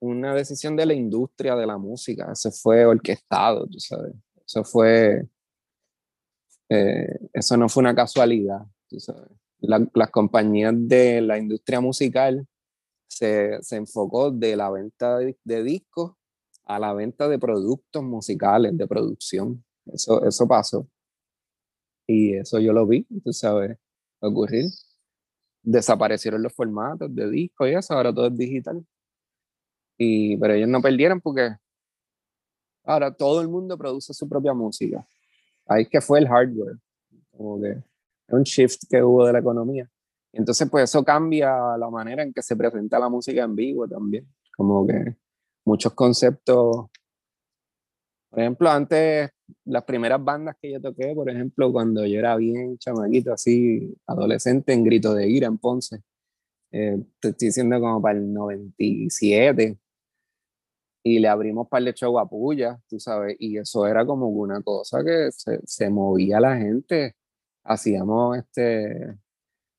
una decisión de la industria de la música, eso fue orquestado, tú sabes. Eso fue, eh, eso no fue una casualidad, tú sabes. La, las compañías de la industria musical se, se enfocó de la venta de, de, discos a la venta de productos musicales, de producción. Eso, eso pasó. Y eso yo lo vi, tú sabes, ocurrir. Desaparecieron los formatos de disco y eso, ahora todo es digital. Y, pero ellos no perdieron porque ahora todo el mundo produce su propia música. Ahí que fue el hardware, como que un shift que hubo de la economía. Entonces, pues eso cambia la manera en que se presenta la música en vivo también. Como que muchos conceptos. Por ejemplo, antes las primeras bandas que yo toqué, por ejemplo, cuando yo era bien chamaquito, así, adolescente, en Grito de Ira, en Ponce, eh, te estoy diciendo como para el 97, y le abrimos para de show a tú sabes, y eso era como una cosa que se, se movía la gente, hacíamos este,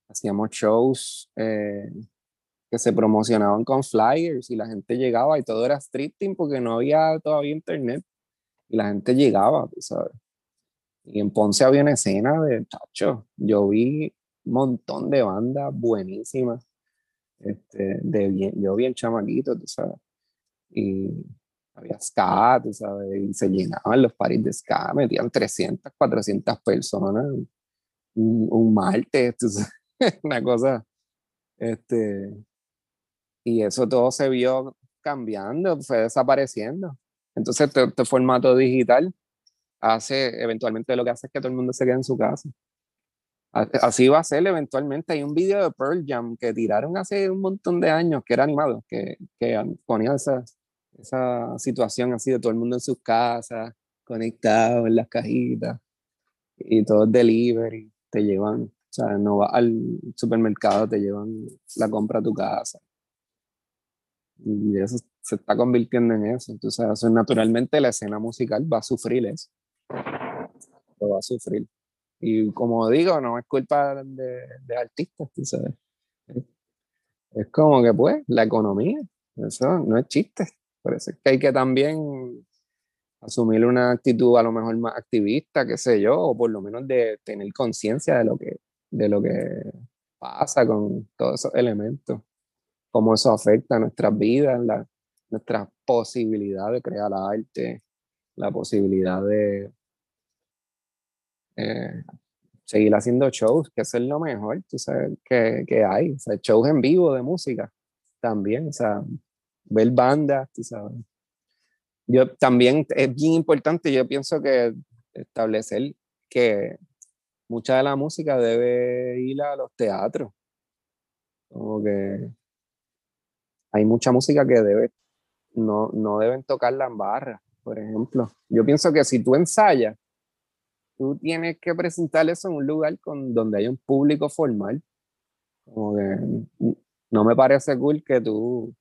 hacíamos shows eh, que se promocionaban con flyers y la gente llegaba y todo era streeting porque no había todavía internet y la gente llegaba, ¿sabes? Y en Ponce había una escena de chacho. Yo vi un montón de bandas buenísimas. Este, de bien, yo bien chamaquito, tú sabes. Y había ska, tú sabes, y se llenaban los paris de ska, metían 300, 400 personas un, un martes, tú sabes, una cosa. Este, y eso todo se vio cambiando, fue desapareciendo. Entonces, este, este, formato digital hace, eventualmente lo que hace es que todo el mundo se quede en su casa. Así va a ser eventualmente. Hay un video de Pearl Jam que tiraron hace un montón de años, que era animado, que, que ponía esa, esa situación así de todo el mundo en sus casas, conectado en las cajitas, y todo delivery, te llevan sea, no vas al supermercado, te llevan la compra a tu casa. Y eso se está convirtiendo en eso. Entonces, naturalmente la escena musical va a sufrir eso. Lo va a sufrir. Y como digo, no es culpa de, de artistas, ¿sabes? Es como que, pues, la economía, eso no es chiste. Por eso es que hay que también asumir una actitud a lo mejor más activista, qué sé yo, o por lo menos de tener conciencia de lo que de lo que pasa con todos esos elementos, cómo eso afecta a nuestras vidas, la, nuestra posibilidad de crear arte, la posibilidad de eh, seguir haciendo shows, que eso es lo mejor, tú sabes, que, que hay, o sea, shows en vivo de música también, o sea, ver bandas, tú sabes. Yo también es bien importante, yo pienso que establecer que mucha de la música debe ir a los teatros. Como que hay mucha música que debe, no, no deben tocarla en barra, por ejemplo. Yo pienso que si tú ensayas, tú tienes que presentar eso en un lugar con, donde hay un público formal. Como que no me parece cool que tú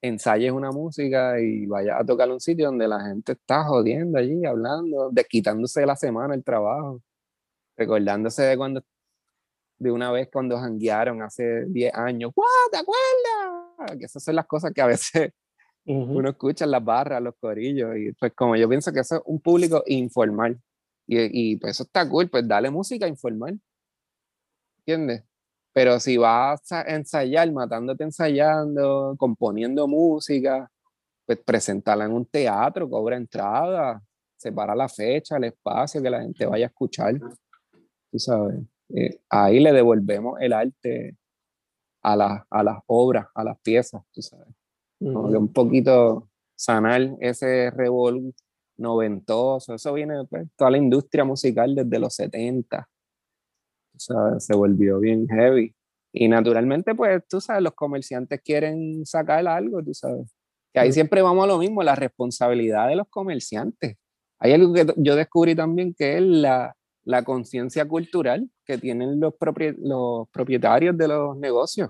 ensayes una música y vayas a tocar un sitio donde la gente está jodiendo allí, hablando, desquitándose de la semana el trabajo recordándose de cuando, de una vez cuando janguearon hace 10 años, ¡Wow! ¿Te acuerdas? Que esas son las cosas que a veces uno escucha en las barras, los corillos, y pues como yo pienso que eso es un público informal, y, y pues eso está cool, pues dale música informal, ¿entiendes? Pero si vas a ensayar, matándote ensayando, componiendo música, pues presentarla en un teatro, cobra entrada, separa la fecha, el espacio, que la gente vaya a escuchar tú sabes. Eh, ahí le devolvemos el arte a, a las obras, a las piezas, tú sabes. un poquito sanar ese revol noventoso, eso viene de pues, toda la industria musical desde los 70. Tú sabes, se volvió bien heavy. Y naturalmente, pues, tú sabes, los comerciantes quieren sacar algo, tú sabes. Que ahí siempre vamos a lo mismo, la responsabilidad de los comerciantes. Hay algo que yo descubrí también que es la, la conciencia cultural que tienen los, los propietarios de los negocios.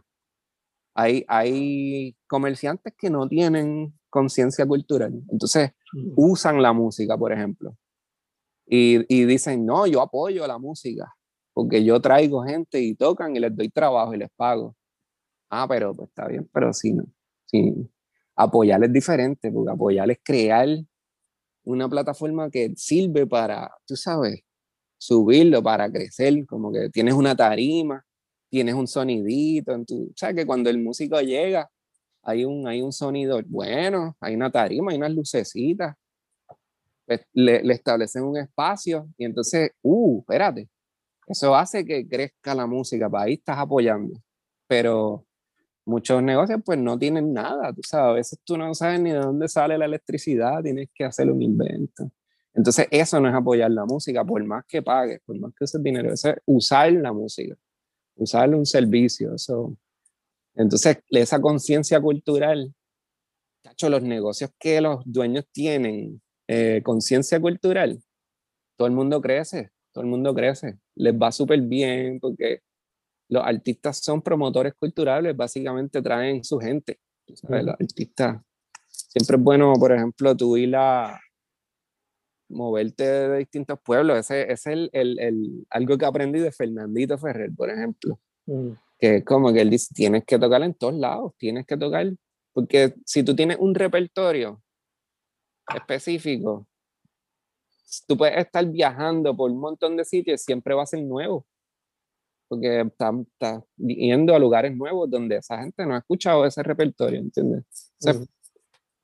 Hay, hay comerciantes que no tienen conciencia cultural, entonces mm. usan la música, por ejemplo, y, y, dicen, no, yo apoyo la música, porque yo traigo gente y tocan y les doy trabajo y les pago. Ah, pero pues está bien, pero sí, no, sí. apoyar es diferente, porque apoyar es crear una plataforma que sirve para, tú sabes, subirlo para crecer, como que tienes una tarima, tienes un sonidito, en tu, o sea, que cuando el músico llega, hay un, hay un sonido bueno, hay una tarima, hay unas lucecitas, pues, le, le establecen un espacio y entonces, uh, espérate, eso hace que crezca la música, para ahí estás apoyando, pero muchos negocios pues no tienen nada, tú sabes, a veces tú no sabes ni de dónde sale la electricidad, tienes que hacer un invento. Entonces, eso no es apoyar la música, por más que pagues, por más que uses dinero, eso es usar la música, usar un servicio. Eso. Entonces, esa conciencia cultural, cacho, los negocios que los dueños tienen, eh, conciencia cultural, todo el mundo crece, todo el mundo crece, les va súper bien porque los artistas son promotores culturales, básicamente traen su gente. Los artistas, siempre es bueno, por ejemplo, tú ir a, moverte de distintos pueblos. Ese, es el, el, el, algo que aprendí de Fernandito Ferrer, por ejemplo. Mm. Que es como que él dice, tienes que tocar en todos lados, tienes que tocar, porque si tú tienes un repertorio específico, tú puedes estar viajando por un montón de sitios, siempre va a ser nuevo, porque estás está yendo a lugares nuevos donde esa gente no ha escuchado ese repertorio, ¿entiendes? Mm.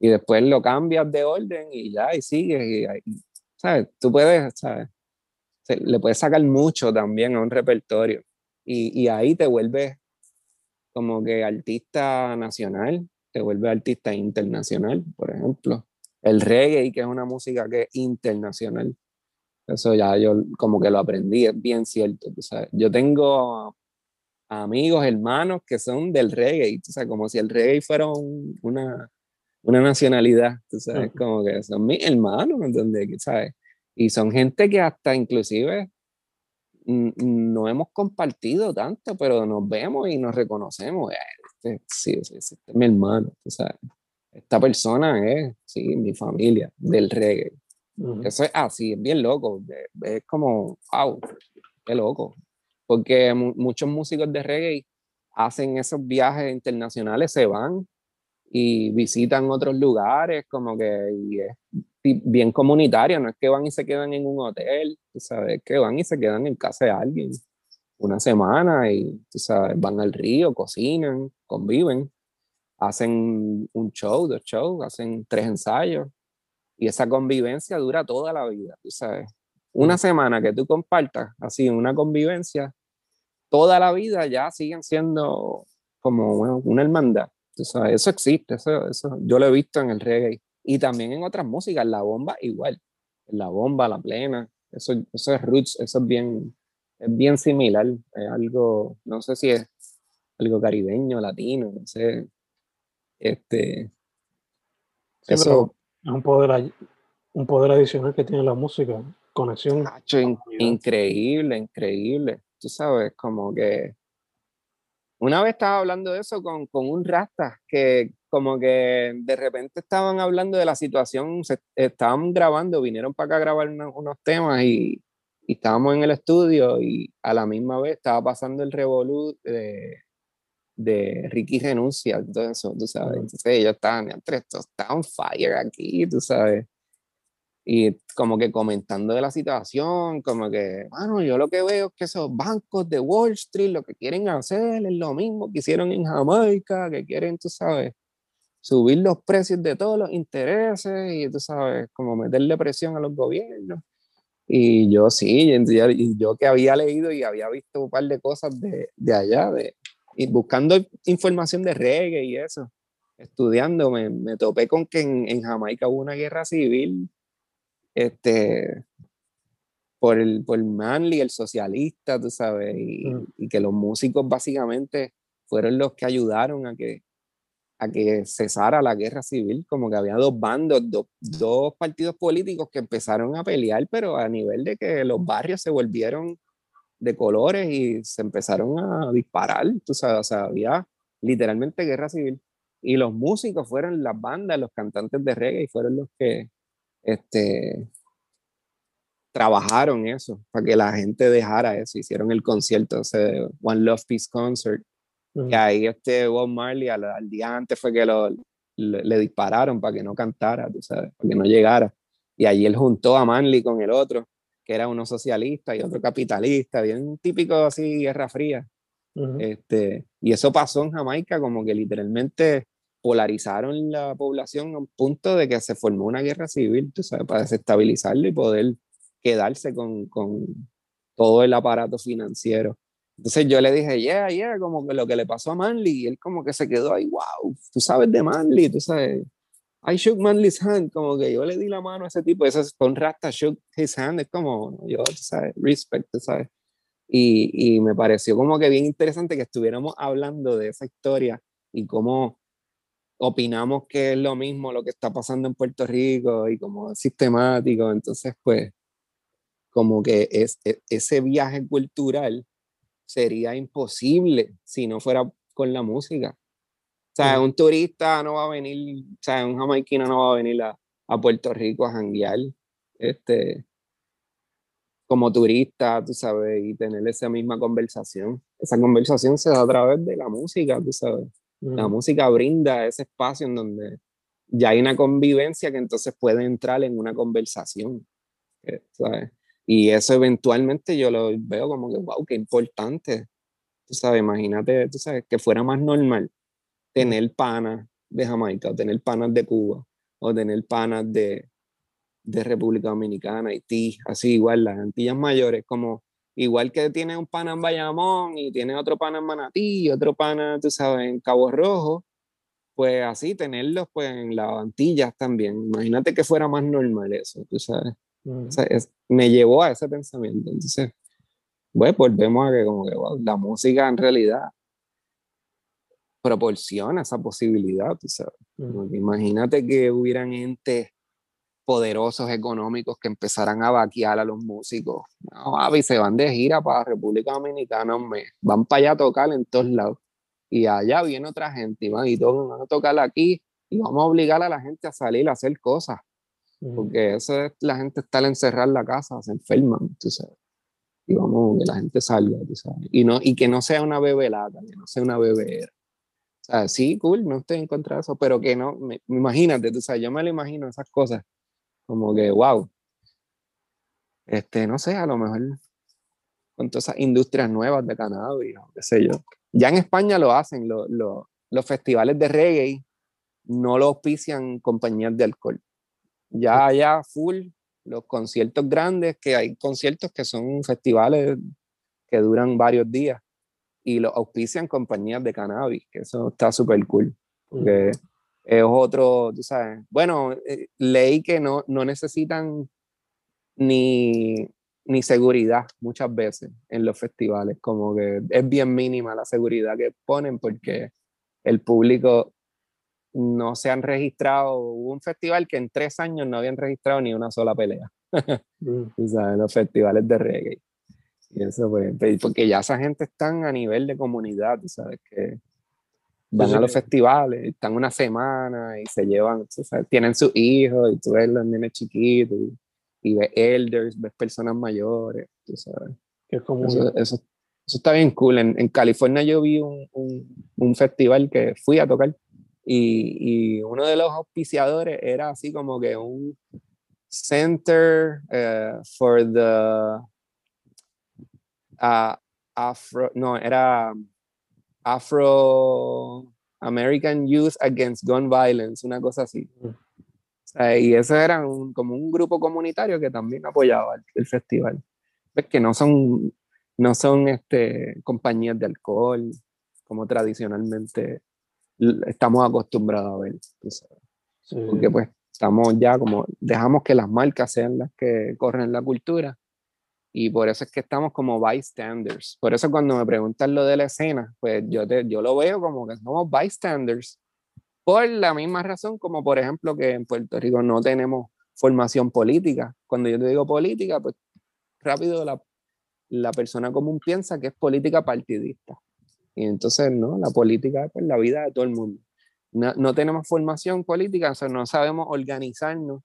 Y después lo cambias de orden y ya, y sigues, y, y ¿sabes? Tú puedes, ¿sabes? le puedes sacar mucho también a un repertorio y, y ahí te vuelves como que artista nacional, te vuelves artista internacional, por ejemplo. El reggae, que es una música que es internacional. Eso ya yo como que lo aprendí, es bien cierto. ¿sabes? Yo tengo amigos, hermanos que son del reggae, ¿tú sabes? como si el reggae fuera una, una nacionalidad, tú sabes, como que son mis hermanos, donde, ¿sabes? Y son gente que hasta inclusive no hemos compartido tanto, pero nos vemos y nos reconocemos. Este, sí, sí, este es mi hermano. esta persona es, sí, mi familia del reggae. Eso es así, es bien loco. Es como, wow, qué loco. Porque muchos músicos de reggae hacen esos viajes internacionales, se van y visitan otros lugares, como que y es bien comunitario, no es que van y se quedan en un hotel, tú sabes, que van y se quedan en casa de alguien una semana y tú sabes, van al río, cocinan, conviven, hacen un show, dos shows, hacen tres ensayos y esa convivencia dura toda la vida, tú sabes. Una semana que tú compartas así una convivencia, toda la vida ya siguen siendo como una, hermandad. Tú sabes, eso existe, eso, eso yo lo he visto en el reggae y también en otras músicas, la bomba igual, la bomba, la plena, eso, eso es roots, eso es bien, es bien similar, es algo, no sé si es algo caribeño, latino, no sé, este, eso es un poder, un poder adicional que tiene la música, conexión. increíble, increíble. Tú sabes, como que una vez estaba hablando de eso con, con, un rasta, que como que de repente estaban hablando de la situación, se, estaban grabando, vinieron para acá a grabar unos temas y, y, estábamos en el estudio y a la misma vez estaba pasando el revolú de, de Ricky renuncia, todo eso, tú sabes. Entonces ellos estaban, entre estos, está on fire aquí, tú sabes. Y como que comentando de la situación, como que, bueno, yo lo que veo es que esos bancos de Wall Street lo que quieren hacer es lo mismo que hicieron en Jamaica, que quieren, tú sabes, subir los precios de todos los intereses y, tú sabes, como meterle presión a los gobiernos. Y yo sí, y yo que había leído y había visto un par de cosas de, de allá, de, y buscando información de reggae y eso, estudiando, me, me topé con que en, en, Jamaica hubo una guerra civil este, por, el, por Manly, el socialista, tú sabes, y, mm. y, que los músicos básicamente fueron los que ayudaron a que, a que cesara la guerra civil, como que había dos bandos, dos partidos políticos que empezaron a pelear, pero a nivel de que los barrios se volvieron de colores y se empezaron a disparar, tú sabes, o sea, había literalmente guerra civil. Y los músicos fueron las bandas, los cantantes de reggae, y fueron los que este, trabajaron eso, para que la gente dejara eso, hicieron el concierto, ese One Love Peace Concert, que ahí este Bob Marley al, día antes fue que lo, le, dispararon para que no cantara, tú sabes, para que no llegara. Y allí él juntó a Manley con el otro que era uno socialista y otro capitalista, bien típico así, Guerra Fría. este, y eso pasó en Jamaica, como que literalmente polarizaron la población a un punto de que se formó una guerra civil, tú sabes, para desestabilizarlo y poder quedarse con, con todo el aparato financiero. Entonces yo le dije, yeah, yeah, como que lo que le pasó a Manly, y él como que se quedó ahí, wow, tú sabes de Manly, tú sabes, I shook Manly's hand, como que yo le di la mano a ese tipo, eso es con Rasta shook his hand, es como, yo, ¿sabes? Respect, ¿sabes? Y, y, me pareció como que bien interesante que estuviéramos hablando de esa historia y cómo opinamos que es lo mismo lo que está pasando en Puerto Rico y como sistemático, entonces pues como que es, e, ese viaje cultural sería imposible si no fuera con la música. O sea, un turista no va a venir, o sea, un jamaiquino no va a venir a, a Puerto Rico a janguear, este, como turista, tú sabes, y tener esa misma conversación. Esa conversación se da a través de la música, tú sabes. La música brinda ese espacio en donde ya hay una convivencia que entonces puede entrar en una conversación, eh, ¿sabes? Y eso eventualmente yo lo veo como que, wow, qué importante. Tú sabes, imagínate, tú sabes, que fuera más normal tener panas de Jamaica, o tener panas de Cuba, o tener panas de, de República Dominicana, Haití, así igual, las Antillas Mayores, como igual que tiene un pana en Bayamón y tiene otro pana en Manatí y otro pana, tú sabes, en Cabo Rojo, pues así tenerlos pues en las Antillas también. Imagínate que fuera más normal eso, tú sabes. me llevó a ese pensamiento. Entonces, pues volvemos a que como que la música en realidad proporciona esa posibilidad, tú sabes. Imagínate que hubieran entes poderosos económicos que empezaran a vaquear a los músicos. No, Avi, se van de gira para República Dominicana, me van para allá a tocar en todos lados. Y allá viene otra gente y van, y todos van a tocar aquí y vamos a obligar a la gente a salir a hacer cosas. Porque eso es la gente estar encerrada en la casa, se enferman, tú sabes. Y vamos, que la gente salga, tú sabes. Y, no, y que no sea una bebelata, que no sea una bebera. O sea, sí, cool, no estoy en contra de eso, pero que no, me, imagínate, tú sabes, yo me lo imagino esas cosas, como que, wow, este, no sé, a lo mejor con todas esas industrias nuevas de cannabis, o qué sé yo. Ya en España lo hacen, lo, lo, los festivales de reggae no lo auspician compañías de alcohol. Ya allá full, los conciertos grandes, que hay conciertos que son festivales que duran varios días y lo auspician compañías de cannabis, que eso está súper cool. Porque es otro, tú sabes, bueno, eh, leí que no, no necesitan ni, ni seguridad muchas veces en los festivales, como que es bien mínima la seguridad que ponen porque el público no se han registrado, hubo un festival que en tres años no habían registrado ni una sola pelea, mm. sabes, los festivales de reggae. Y eso pues, pues, porque ya esa gente están a nivel de comunidad, sabes, que van a los festivales, están una semana y se llevan, tienen sus hijos y tú ves los nenes chiquitos y, ves elders, ves personas mayores, tú sabes. Como eso, eso, está bien cool. En, en California yo vi un, un, un, festival que fui a tocar y, y, uno de los auspiciadores era así como que un Center uh, for the uh, Afro, no, era Afro American Youth Against Gun Violence, una cosa así. y eso era un, como un grupo comunitario que también apoyaba el, festival. Es que no son, no son este, compañías de alcohol como tradicionalmente estamos acostumbrados a ver. Porque pues estamos ya como, dejamos que las marcas sean las que corren la cultura y por eso es que estamos como bystanders. Por eso cuando me preguntan lo de la escena, pues yo, te, yo lo veo como que somos bystanders por la misma razón como por ejemplo que en Puerto Rico no tenemos formación política. Cuando yo te digo política, pues rápido la, la persona común piensa que es política partidista. Y entonces, ¿no? La política es pues, la vida de todo el mundo. No, no tenemos formación política, o sea, no sabemos organizarnos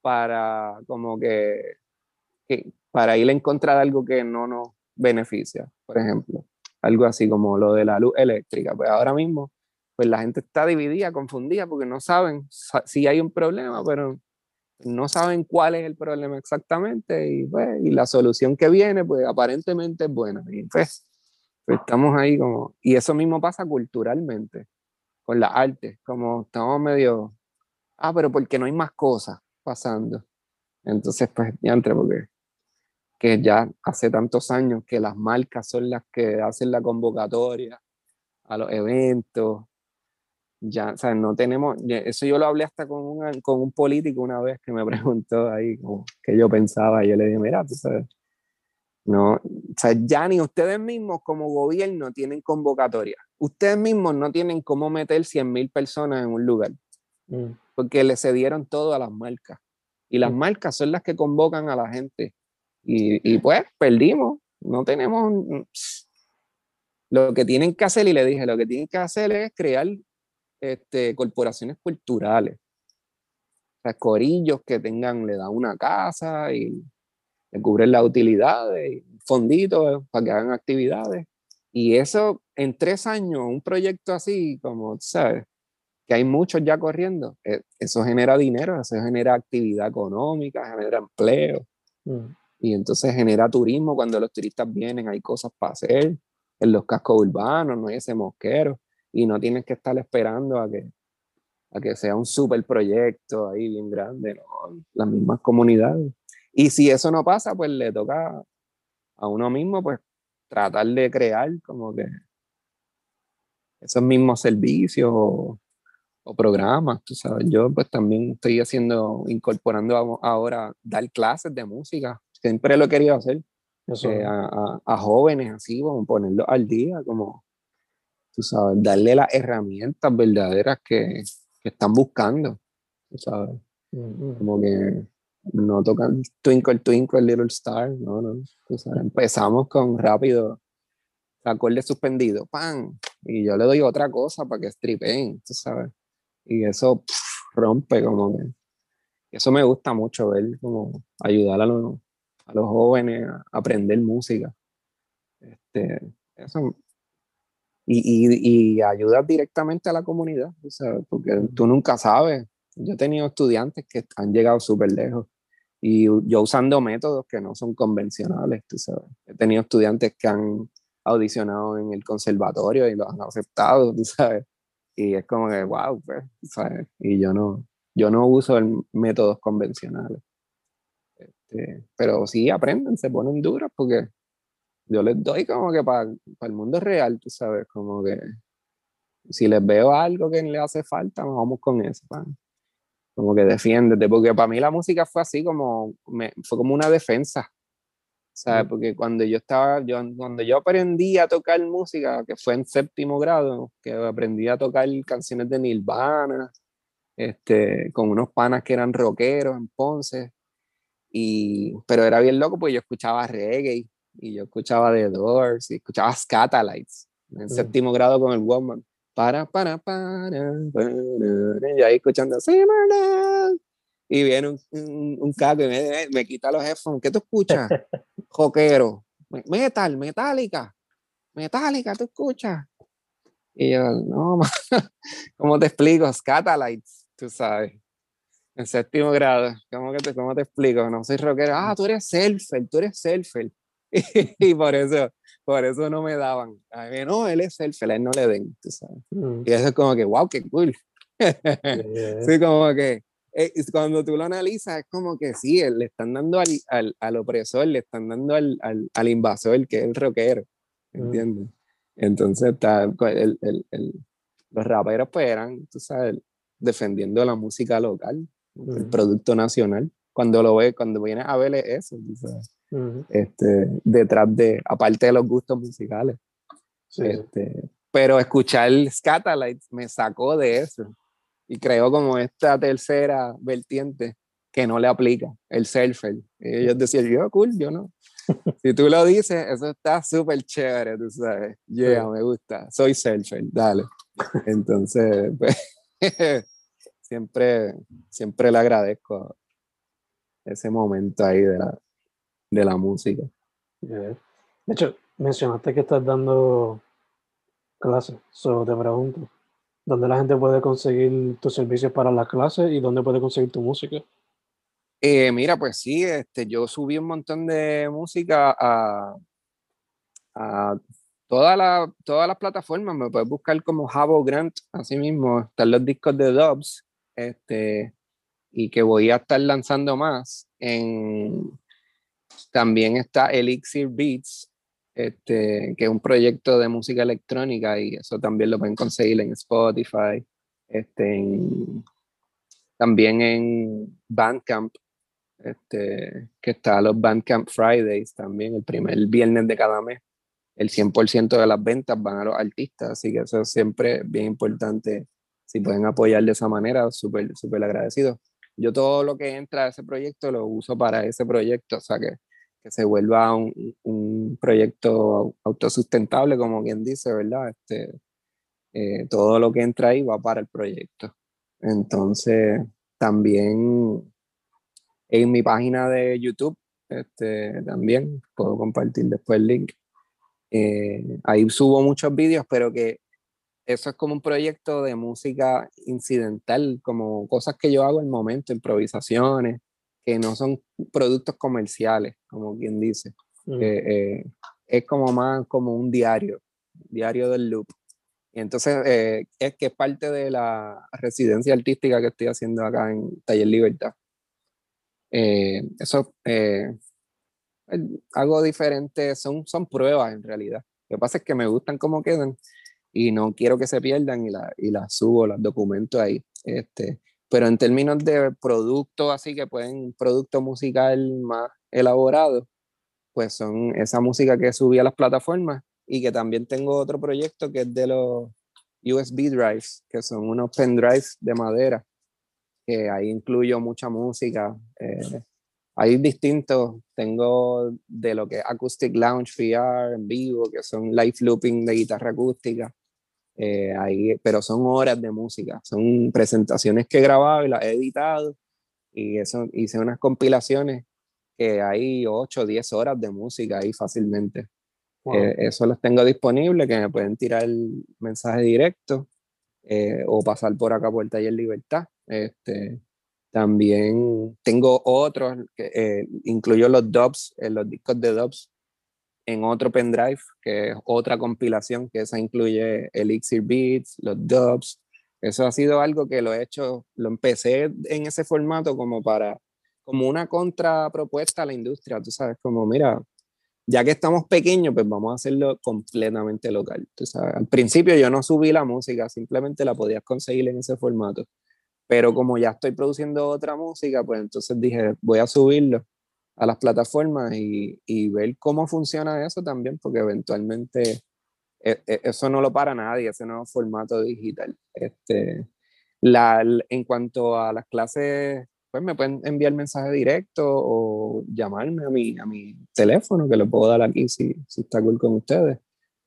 para como que, que, para ir en contra de algo que no nos beneficia, por ejemplo. Algo así como lo de la luz eléctrica. Pues ahora mismo, pues la gente está dividida, confundida, porque no saben si hay un problema, pero no saben cuál es el problema exactamente y, pues, y la solución que viene, pues aparentemente es buena. Y pues estamos ahí como, y eso mismo pasa culturalmente, con la arte, como estamos medio, ah, pero porque no hay más cosas pasando. Entonces, pues, ya entre, porque que ya hace tantos años que las marcas son las que hacen la convocatoria a los eventos. Ya, o sea, no tenemos, eso yo lo hablé hasta con un, con un político una vez que me preguntó ahí como que yo pensaba y yo le dije, mira, tú sabes, no, o sea, ya ni ustedes mismos como gobierno tienen convocatoria. Ustedes mismos no tienen cómo meter 100 mil personas en un lugar. Mm. Porque le cedieron todo a las marcas. Y las mm. marcas son las que convocan a la gente. Y, y, pues perdimos. No tenemos... Lo que tienen que hacer, y le dije, lo que tienen que hacer es crear este, corporaciones culturales. O sea, corillos que tengan, le dan una casa y le cubren las utilidades, fonditos para que hagan actividades. Y eso en tres años, un proyecto así, como sabes, que hay muchos ya corriendo, eh, eso genera dinero, eso genera actividad económica, genera empleo. Mm. Y entonces genera turismo cuando los turistas vienen, hay cosas para hacer en los cascos urbanos, no hay ese mosquero y no tienes que estar esperando a que, a que sea un super proyecto ahí bien grande, ¿no? las mismas comunidades. Y si eso no pasa, pues le toca a uno mismo, pues tratar de crear como que esos mismos servicios o, programas, tú sabes. Yo pues también estoy haciendo, incorporando ahora, dar clases de música. Siempre lo he querido hacer. Eh, a, jóvenes así, como ponerlos al día, como, tú sabes, darle las herramientas verdaderas que, que están buscando, tú sabes. Como que no tocan Twinkle Twinkle Little Star, no, no. empezamos con rápido, acorde suspendido, ¡pam! Y yo le doy otra cosa para que stripen, tú sabes. Y eso rompe como que. Eso me gusta mucho ver, como ayudar a los, a los jóvenes a aprender música. Este, eso, y, y, y ayudar directamente a la comunidad, ¿sabes? porque tú nunca sabes. Yo he tenido estudiantes que han llegado súper lejos y yo usando métodos que no son convencionales, tú sabes. He tenido estudiantes que han audicionado en el conservatorio y lo han aceptado, tú sabes. Y es como que, wow, pues, ¿sabes? Y yo no, yo no uso métodos convencionales. Este, pero sí aprenden, se ponen duros porque yo les doy como que para el mundo real, tú sabes, como que si les veo algo que le hace falta, vamos con eso, como que defiéndete, porque para mí la música fue así como, me, fue como una defensa, ¿sabes? Porque cuando yo estaba, yo, cuando yo aprendí a tocar música, que fue en séptimo grado, que aprendí a tocar canciones de Nirvana, este, con unos panas que eran rockeros en Ponce, y, pero era bien loco porque yo escuchaba reggae, y yo escuchaba The Doors, y escuchaba Scatalites, en séptimo grado con el Woman para, para, para, para, y ahí escuchando y viene un, un, un caco y me, me, quita los headphones. ¿Qué tú escuchas? Joquero. Metal, metálica. Metálica, ¿tú escuchas? Y yo, no, ¿cómo te explico? Scatalites, tú sabes. En séptimo grado. ¿Cómo, que te, ¿Cómo te explico? No soy rockero. Ah, tú eres selfer, tú eres selfer. y por eso por eso no me daban. A mí, no, él es el él no le den, tú sabes. Mm. Y eso es como que, wow, qué cool. sí, como que eh, cuando tú lo analizas, es como que sí, le están dando al, al, al opresor, le están dando al, al, al, invasor, que es el rockero, mm. ¿entiendes? Entonces, está, pues, el, el, el, los raperos pues eran, tú sabes, defendiendo la música local, el mm. producto nacional. Cuando lo ve, cuando vienes a ver eso, tú sabes este, detrás de, aparte de los gustos musicales. este, Pero escuchar Scatalites me sacó de eso y creó como esta tercera vertiente que no le aplica, el selfer. Ellos decían, yo, cool, yo no. si tú lo dices, eso está súper chévere, tú sabes. Yeah, me gusta. Soy selfer, dale. Entonces, pues, siempre, siempre le agradezco ese momento ahí de la, de la música. De hecho, mencionaste que estás dando clases, solo te pregunto, ¿dónde la gente puede conseguir tus servicios para las clases y dónde puede conseguir tu música? Eh, mira, pues sí, este, yo subí un montón de música a, a toda la, todas las plataformas. Me puedes buscar como Jabo Grant, así mismo. Están los discos de Dubs, este, y que voy a estar lanzando más en, también está Elixir Beats, este, que es un proyecto de música electrónica y eso también lo pueden conseguir en Spotify, este, también en Bandcamp, este, que está los Bandcamp Fridays también, el primer viernes de cada mes. El 100% de las ventas van a los artistas, así que eso es siempre bien importante. Si pueden apoyar de esa manera, súper, súper agradecido. Yo todo lo que entra a ese proyecto lo uso para ese proyecto, o sea que que se vuelva un, un, proyecto autosustentable, como quien dice, ¿verdad? Este, eh, todo lo que entra ahí va para el proyecto. Entonces, también en mi página de YouTube, este, también puedo compartir después el link. Eh, ahí subo muchos vídeos, pero que eso es como un proyecto de música incidental, como cosas que yo hago en el momento, improvisaciones, que no son productos comerciales, como quien dice. Mm. Eh, es como más como un diario, diario del loop. Y entonces eh, es que es parte de la residencia artística que estoy haciendo acá en Taller Libertad. Eh, eso algo diferente, son, son pruebas en realidad. Lo que pasa es que me gustan cómo quedan y no quiero que se pierdan y las y la subo, las documento ahí. Este, pero en términos de producto, así que pueden, producto musical más elaborado, pues son esa música que subí a las plataformas y que también tengo otro proyecto que es de los USB drives, que son unos pendrives de madera, que ahí incluyo mucha música. Eh, hay distintos, tengo de lo que es Acoustic Lounge VR en vivo, que son live looping de guitarra acústica, eh, ahí, pero son horas de música, son presentaciones que he grabado y las he editado, y eso, hice unas compilaciones que hay 8 o 10 horas de música ahí fácilmente. Eh, eso los tengo disponible, que me pueden tirar el mensaje directo eh, o pasar por acá por el Taller Libertad. Este, también tengo otros, que eh, incluyo los dubs, los discos de dubs en otro pendrive, que es otra compilación, que esa incluye Elixir Beats, los dubs. Eso ha sido algo que lo he hecho, lo empecé en ese formato como para, como una contrapropuesta a la industria, tú sabes, como mira, ya que estamos pequeños, pues vamos a hacerlo completamente local. Tú sabes. Al principio yo no subí la música, simplemente la podías conseguir en ese formato. Pero como ya estoy produciendo otra música, pues entonces dije, voy a subirlo a las plataformas y, y ver cómo funciona eso también, porque eventualmente e, e, eso no lo para nadie, ese nuevo formato digital. Este, la, en cuanto a las clases pues me pueden enviar mensaje directo o llamarme a mi, a mi teléfono, que lo puedo dar aquí si, si está cool con ustedes,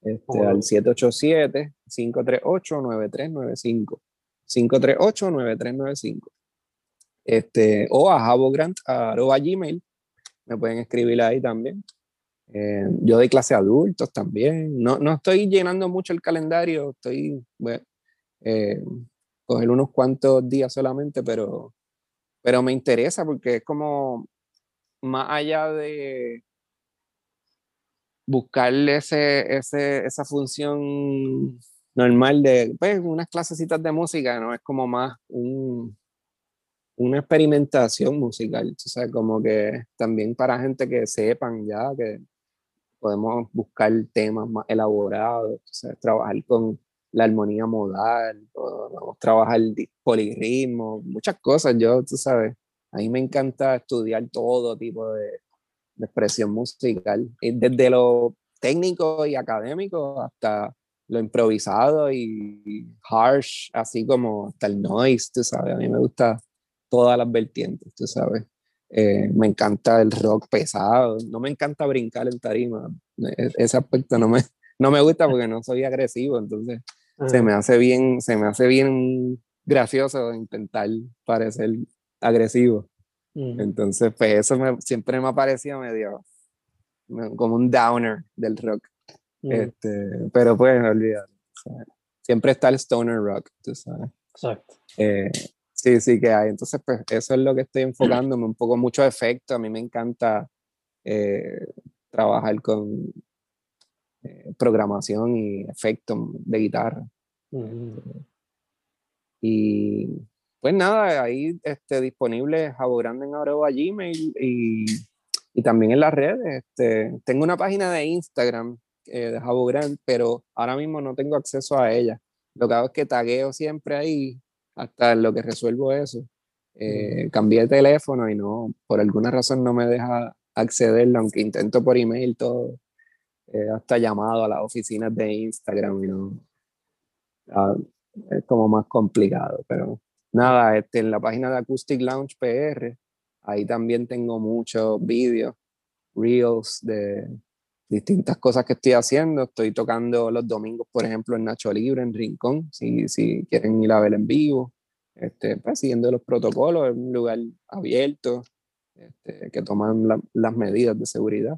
este, al 787-538-9395. 538-9395. Este, o a javogrant, a gmail, me pueden escribir ahí también. Eh, yo doy clase a adultos también. No, no estoy llenando mucho el calendario, estoy, bueno, eh, coger unos cuantos días solamente, pero pero me interesa porque es como más allá de buscarle ese, ese, esa función normal de pues, unas clasecitas de música, ¿no? Es como más un, una experimentación musical, o sea, como que también para gente que sepan ya que podemos buscar temas más elaborados, o sea, trabajar con la armonía modal, a trabajar polirritmo, muchas cosas. Yo, tú sabes, a mí me encanta estudiar todo tipo de, de expresión musical, desde lo técnico y académico hasta lo improvisado y harsh, así como hasta el noise, tú sabes. A mí me gusta todas las vertientes, tú sabes. Eh, me encanta el rock pesado, no me encanta brincar en tarima, e, ese aspecto no me, no me gusta porque no soy agresivo, entonces se me hace bien, se me hace bien gracioso intentar parecer agresivo. Entonces, pues eso siempre me ha parecido medio como un downer del rock. este, pero pues, olvidar. siempre está el stoner rock, tú sabes. Exacto. Eh, sí, sí que hay. Entonces, pues eso es lo que estoy enfocándome, un poco mucho efecto. A mí me encanta eh, trabajar con eh, programación y efectos de guitarra. Y pues nada, ahí este, disponible Jabo Grande en arroba Gmail y, y, también en las redes. Este, tengo una página de Instagram eh, de Jabo Grande, pero ahora mismo no tengo acceso a ella. Lo que hago es que tagueo siempre ahí hasta lo que resuelvo eso. Eh, cambié de teléfono y no, por alguna razón no me deja acceder, aunque intento por email todo. Eh, hasta llamado a las oficinas de Instagram y no. Ah, es como más complicado, pero nada, este, en la página de Acoustic Lounge PR, ahí también tengo muchos vídeos, reels de distintas cosas que estoy haciendo. Estoy tocando los domingos, por ejemplo, en Nacho Libre, en Rincón, si, si quieren ir a ver en vivo. Este, pues, siguiendo los protocolos, es un lugar abierto, este, que toman las medidas de seguridad.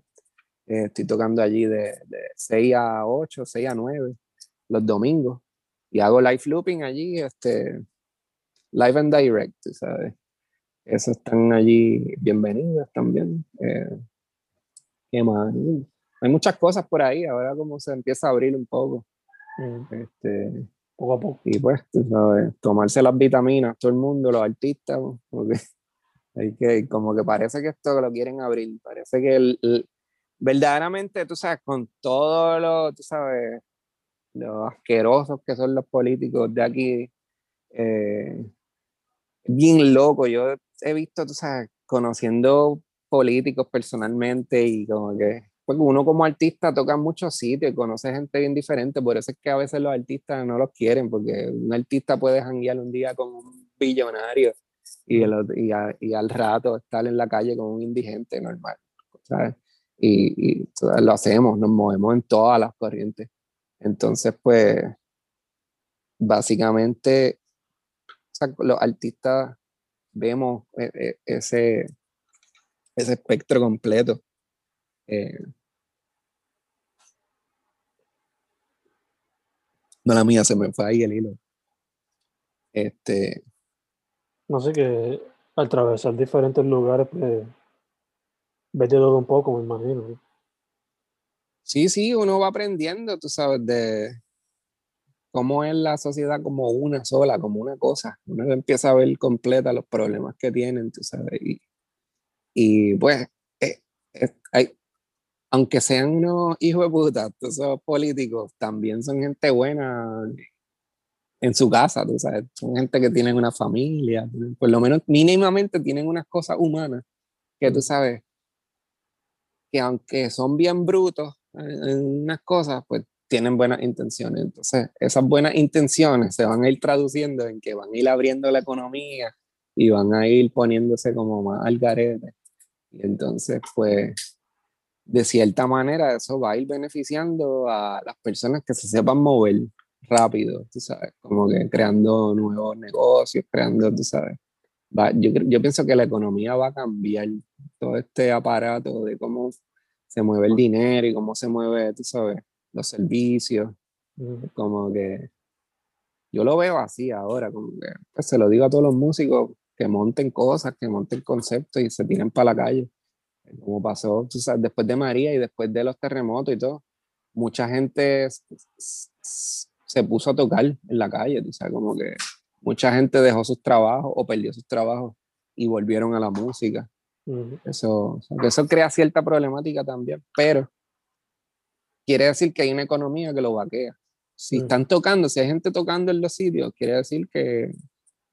Eh, estoy tocando allí de, de 6 a 8, 6 a 9 los domingos y hago live looping allí, este, live and direct, ¿sabes? Esos están allí bienvenidos también. Eh, ¿Qué más? Hay muchas cosas por ahí, ahora como se empieza a abrir un poco. Este, poco a poco. Y pues, ¿sabes? tomarse las vitaminas, todo el mundo, los artistas, porque hay que, como que parece que esto lo quieren abrir, parece que el, verdaderamente, tú sabes, con todo lo, tú sabes, los asquerosos que son los políticos de aquí, eh, bien loco. Yo he visto, tú sabes, conociendo políticos personalmente y como que, pues uno como artista toca en muchos sitios y conoce gente bien diferente, por eso es que a veces los artistas no los quieren, porque un artista puede janguear un día con un billonario y, y, al rato estar en la calle con un indigente normal, ¿sabes? Y, lo hacemos, nos movemos en todas las corrientes. Entonces, pues, básicamente, los artistas vemos eh, eh, ese, ese espectro completo. Eh, no la mía, se me fue ahí el hilo. Este. No sé que al atravesar diferentes lugares, pues, ves de todo un poco, me imagino. Sí, sí, uno va aprendiendo, tú sabes, de cómo es la sociedad como una sola, como una cosa. Uno empieza a ver completa los problemas que tienen, tú sabes. Y, y pues, eh, eh, hay, aunque sean unos hijos de puta, esos políticos también son gente buena en su casa, tú sabes. Son gente que tienen una familia, por lo menos mínimamente tienen unas cosas humanas que tú sabes que aunque son bien brutos en, unas cosas, pues tienen buenas intenciones. Entonces, esas buenas intenciones se van a ir traduciendo en que van a ir abriendo la economía y van a ir poniéndose como más al garete. Y entonces, pues, de cierta manera, eso va a ir beneficiando a las personas que se sepan mover rápido, tú sabes, como que creando nuevos negocios, creando, tú sabes. yo, yo pienso que la economía va a cambiar todo este aparato de cómo se mueve el dinero y cómo se mueve, tú sabes, los servicios. Como que yo lo veo así ahora, como que pues, se lo digo a todos los músicos que monten cosas, que monten conceptos y se tiren para la calle. Como pasó, tú sabes, después de María y después de los terremotos y todo, mucha gente se puso a tocar en la calle, tú sabes, como que mucha gente dejó sus trabajos o perdió sus trabajos y volvieron a la música. Eso, eso crea cierta problemática también, pero quiere decir que hay una economía que lo vaquea. Si están tocando, si hay gente tocando en los sitios, quiere decir que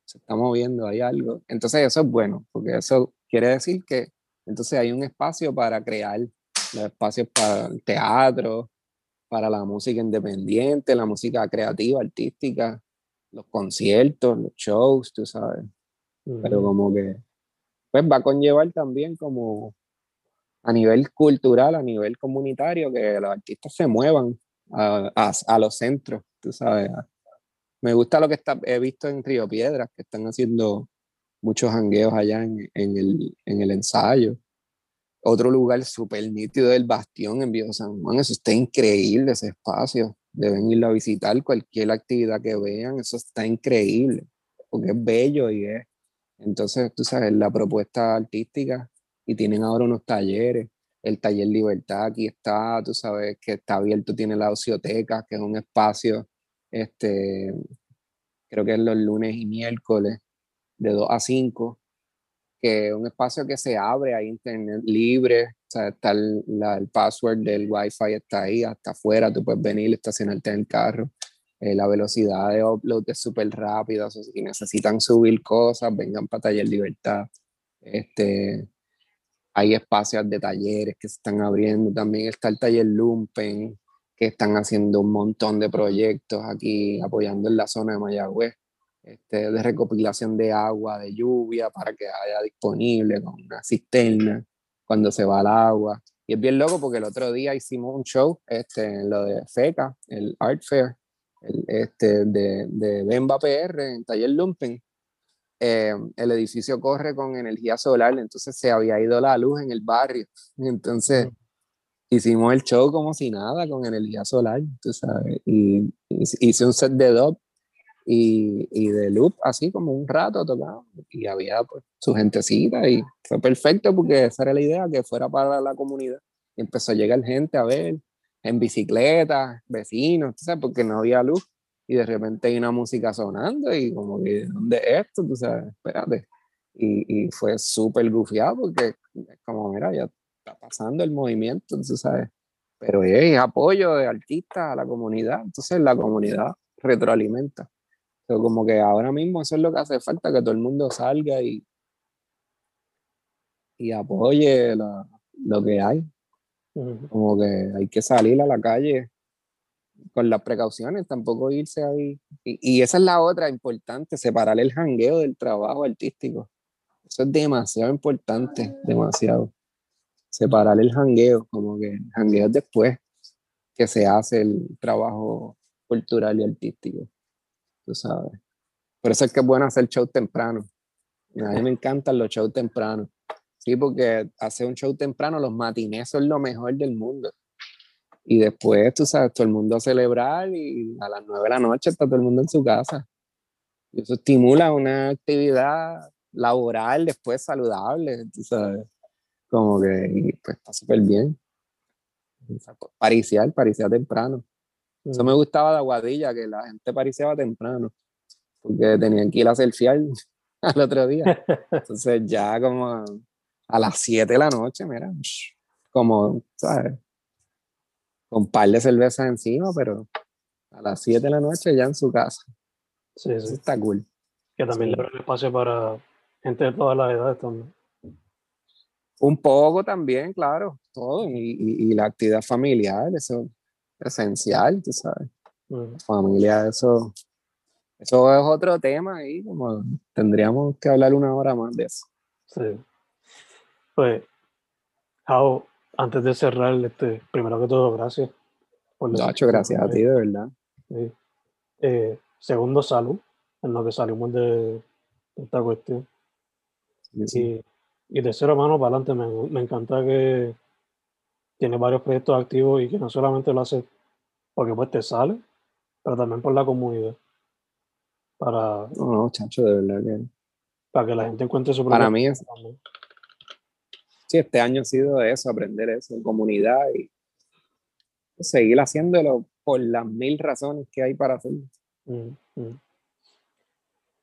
se está moviendo, hay algo. Entonces eso es bueno, porque eso quiere decir que entonces hay un espacio para crear, los espacios para el teatro, para la música independiente, la música creativa, artística, los conciertos, los shows, tú sabes. Pero como que pues va a conllevar también como a nivel cultural, a nivel comunitario, que los artistas se muevan a, a, los centros, tú sabes. Me gusta lo que está, he visto en Río Piedras, que están haciendo muchos hangueos allá en, el, en el ensayo. Otro lugar súper nítido del Bastión en Viejo San Juan, eso está increíble, ese espacio. Deben irlo a visitar, cualquier actividad que vean, eso está increíble, porque es bello y es entonces, tú sabes, la propuesta artística y tienen ahora unos talleres. El taller Libertad aquí está, tú sabes, que está abierto, tiene la ocioteca, que es un espacio, este, creo que es los lunes y miércoles, de 2 a 5, que es un espacio que se abre a internet libre, o sea, está el, el password del wifi está ahí, hasta afuera, tú puedes venir, estacionarte en el carro. Eh, la velocidad de upload es súper rápida, o si necesitan subir cosas, vengan para Taller Libertad. Este, hay espacios de talleres que se están abriendo, también está el taller Lumpen, que están haciendo un montón de proyectos aquí apoyando en la zona de Mayagüez, este, de recopilación de agua, de lluvia, para que haya disponible con una cisterna cuando se va el agua. Y es bien loco porque el otro día hicimos un show este, en lo de FECA, el Art Fair, el, este, de, de Bemba PR en Taller Lumpen, eh, el edificio corre con energía solar, entonces se había ido la luz en el barrio. Entonces hicimos el show como si nada, con energía solar, tú sabes. Y, hice un set de dub y, y, de loop, así como un rato tocado. Y había pues su gentecita y fue perfecto porque esa era la idea, que fuera para la comunidad. Y empezó a llegar gente a ver en bicicleta, vecinos, sabes, porque no había luz y de repente hay una música sonando y como que, ¿dónde es esto? Tú sabes, espérate. Y, y fue súper gufiado porque como, mira, ya está pasando el movimiento, tú sabes. Pero es apoyo de artistas a la comunidad, entonces la comunidad retroalimenta. Pero como que ahora mismo eso es lo que hace falta, que todo el mundo salga y, y apoye lo que hay. Como que hay que salir a la calle con las precauciones, tampoco irse ahí. Y, y, esa es la otra importante, separar el jangueo del trabajo artístico. Eso es demasiado importante, demasiado. Separar el jangueo, como que el jangueo es después que se hace el trabajo cultural y artístico. Tú sabes. Por eso es que es bueno hacer show temprano. A mí me encantan los shows tempranos. Sí, porque hacer un show temprano, los matinés son lo mejor del mundo. Y después, tú sabes, todo el mundo a celebrar y a las nueve de la noche está todo el mundo en su casa. Y eso estimula una actividad laboral después saludable, tú sabes. Como que pues está súper bien. Pariciar, pariciar temprano. Eso me gustaba de Aguadilla, que la gente pariciaba temprano, porque tenían que ir a selfiear al otro día. Entonces ya como a las 7 de la noche, mira, como, ¿sabes? Con un par de cervezas encima, pero a las 7 de la noche ya en su casa. Sí, sí. está cool. Que también le abre espacio para gente de todas las edades también. Un poco también, claro, todo. Y, y, la actividad familiar, eso es esencial, tú sabes. Familia, eso, eso es otro tema ahí, como tendríamos que hablar una hora más de eso. Sí. Pues, Jao, antes de cerrar, este, primero que todo, gracias. Por Nacho, gracias a ti, de verdad. Eh, segundo, salud, en lo que salimos de, esta cuestión. Y, y tercero, mano, para adelante, me, me encanta que tiene varios proyectos activos y que no solamente lo hace porque pues te sale, pero también por la comunidad. Para, no, no, chacho, de verdad que. Para que la gente encuentre su Para mí es, sí, este año ha sido eso, aprender eso en comunidad y seguir haciéndolo por las mil razones que hay para hacerlo. Mm, mm.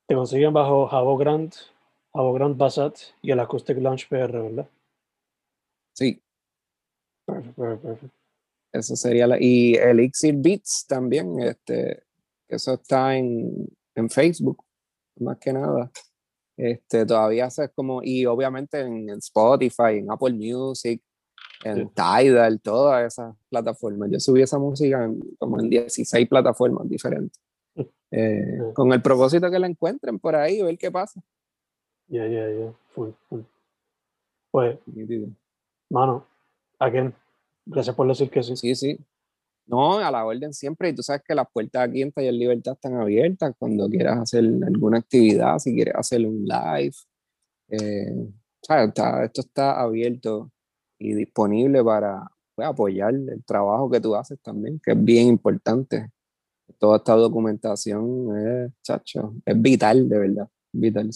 Te consiguen bajo Javo Grant, Javo Grant Basat y el Acoustic Launch PR, ¿verdad? Sí. Perfecto, perfecto. Eso sería la. Y Elixir Beats también, este, eso está en, en Facebook, más que nada. Este, todavía es como, y obviamente en, Spotify, en Apple Music, en Tidal, todas esas plataformas. Yo subí esa música como en 16 plataformas diferentes. Eh, con el propósito que la encuentren por ahí, ver qué pasa. Ya, ya, ya. Pues, mano, again, gracias por decir que sí. Sí, sí. No, a la orden siempre. Y tú sabes que las puertas aquí en Taller Libertad están abiertas cuando quieras hacer alguna actividad, si quieres hacer un live. Eh, esto está abierto y disponible para pues, apoyar el trabajo que tú haces también, que es bien importante. Toda esta documentación es, chacho, es vital, de verdad, vital.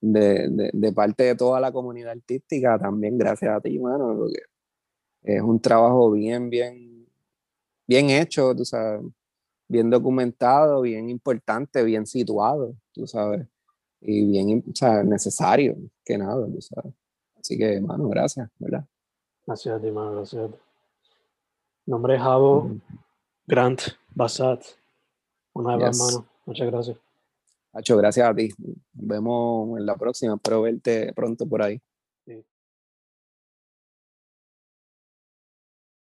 de, de, de, parte de toda la comunidad artística, también gracias a ti, mano, porque es un trabajo bien, bien bien hecho, tú sabes, bien documentado, bien importante, bien situado, tú sabes, y bien o sea, necesario, que nada, tú sabes. Así que, hermano, gracias, ¿verdad? Gracias a ti, hermano, gracias a ti. Nombre es Javo Grant Basat. Una vez más, hermano. Muchas gracias. Hacho, gracias a ti. Nos vemos en la próxima. Espero verte pronto por ahí.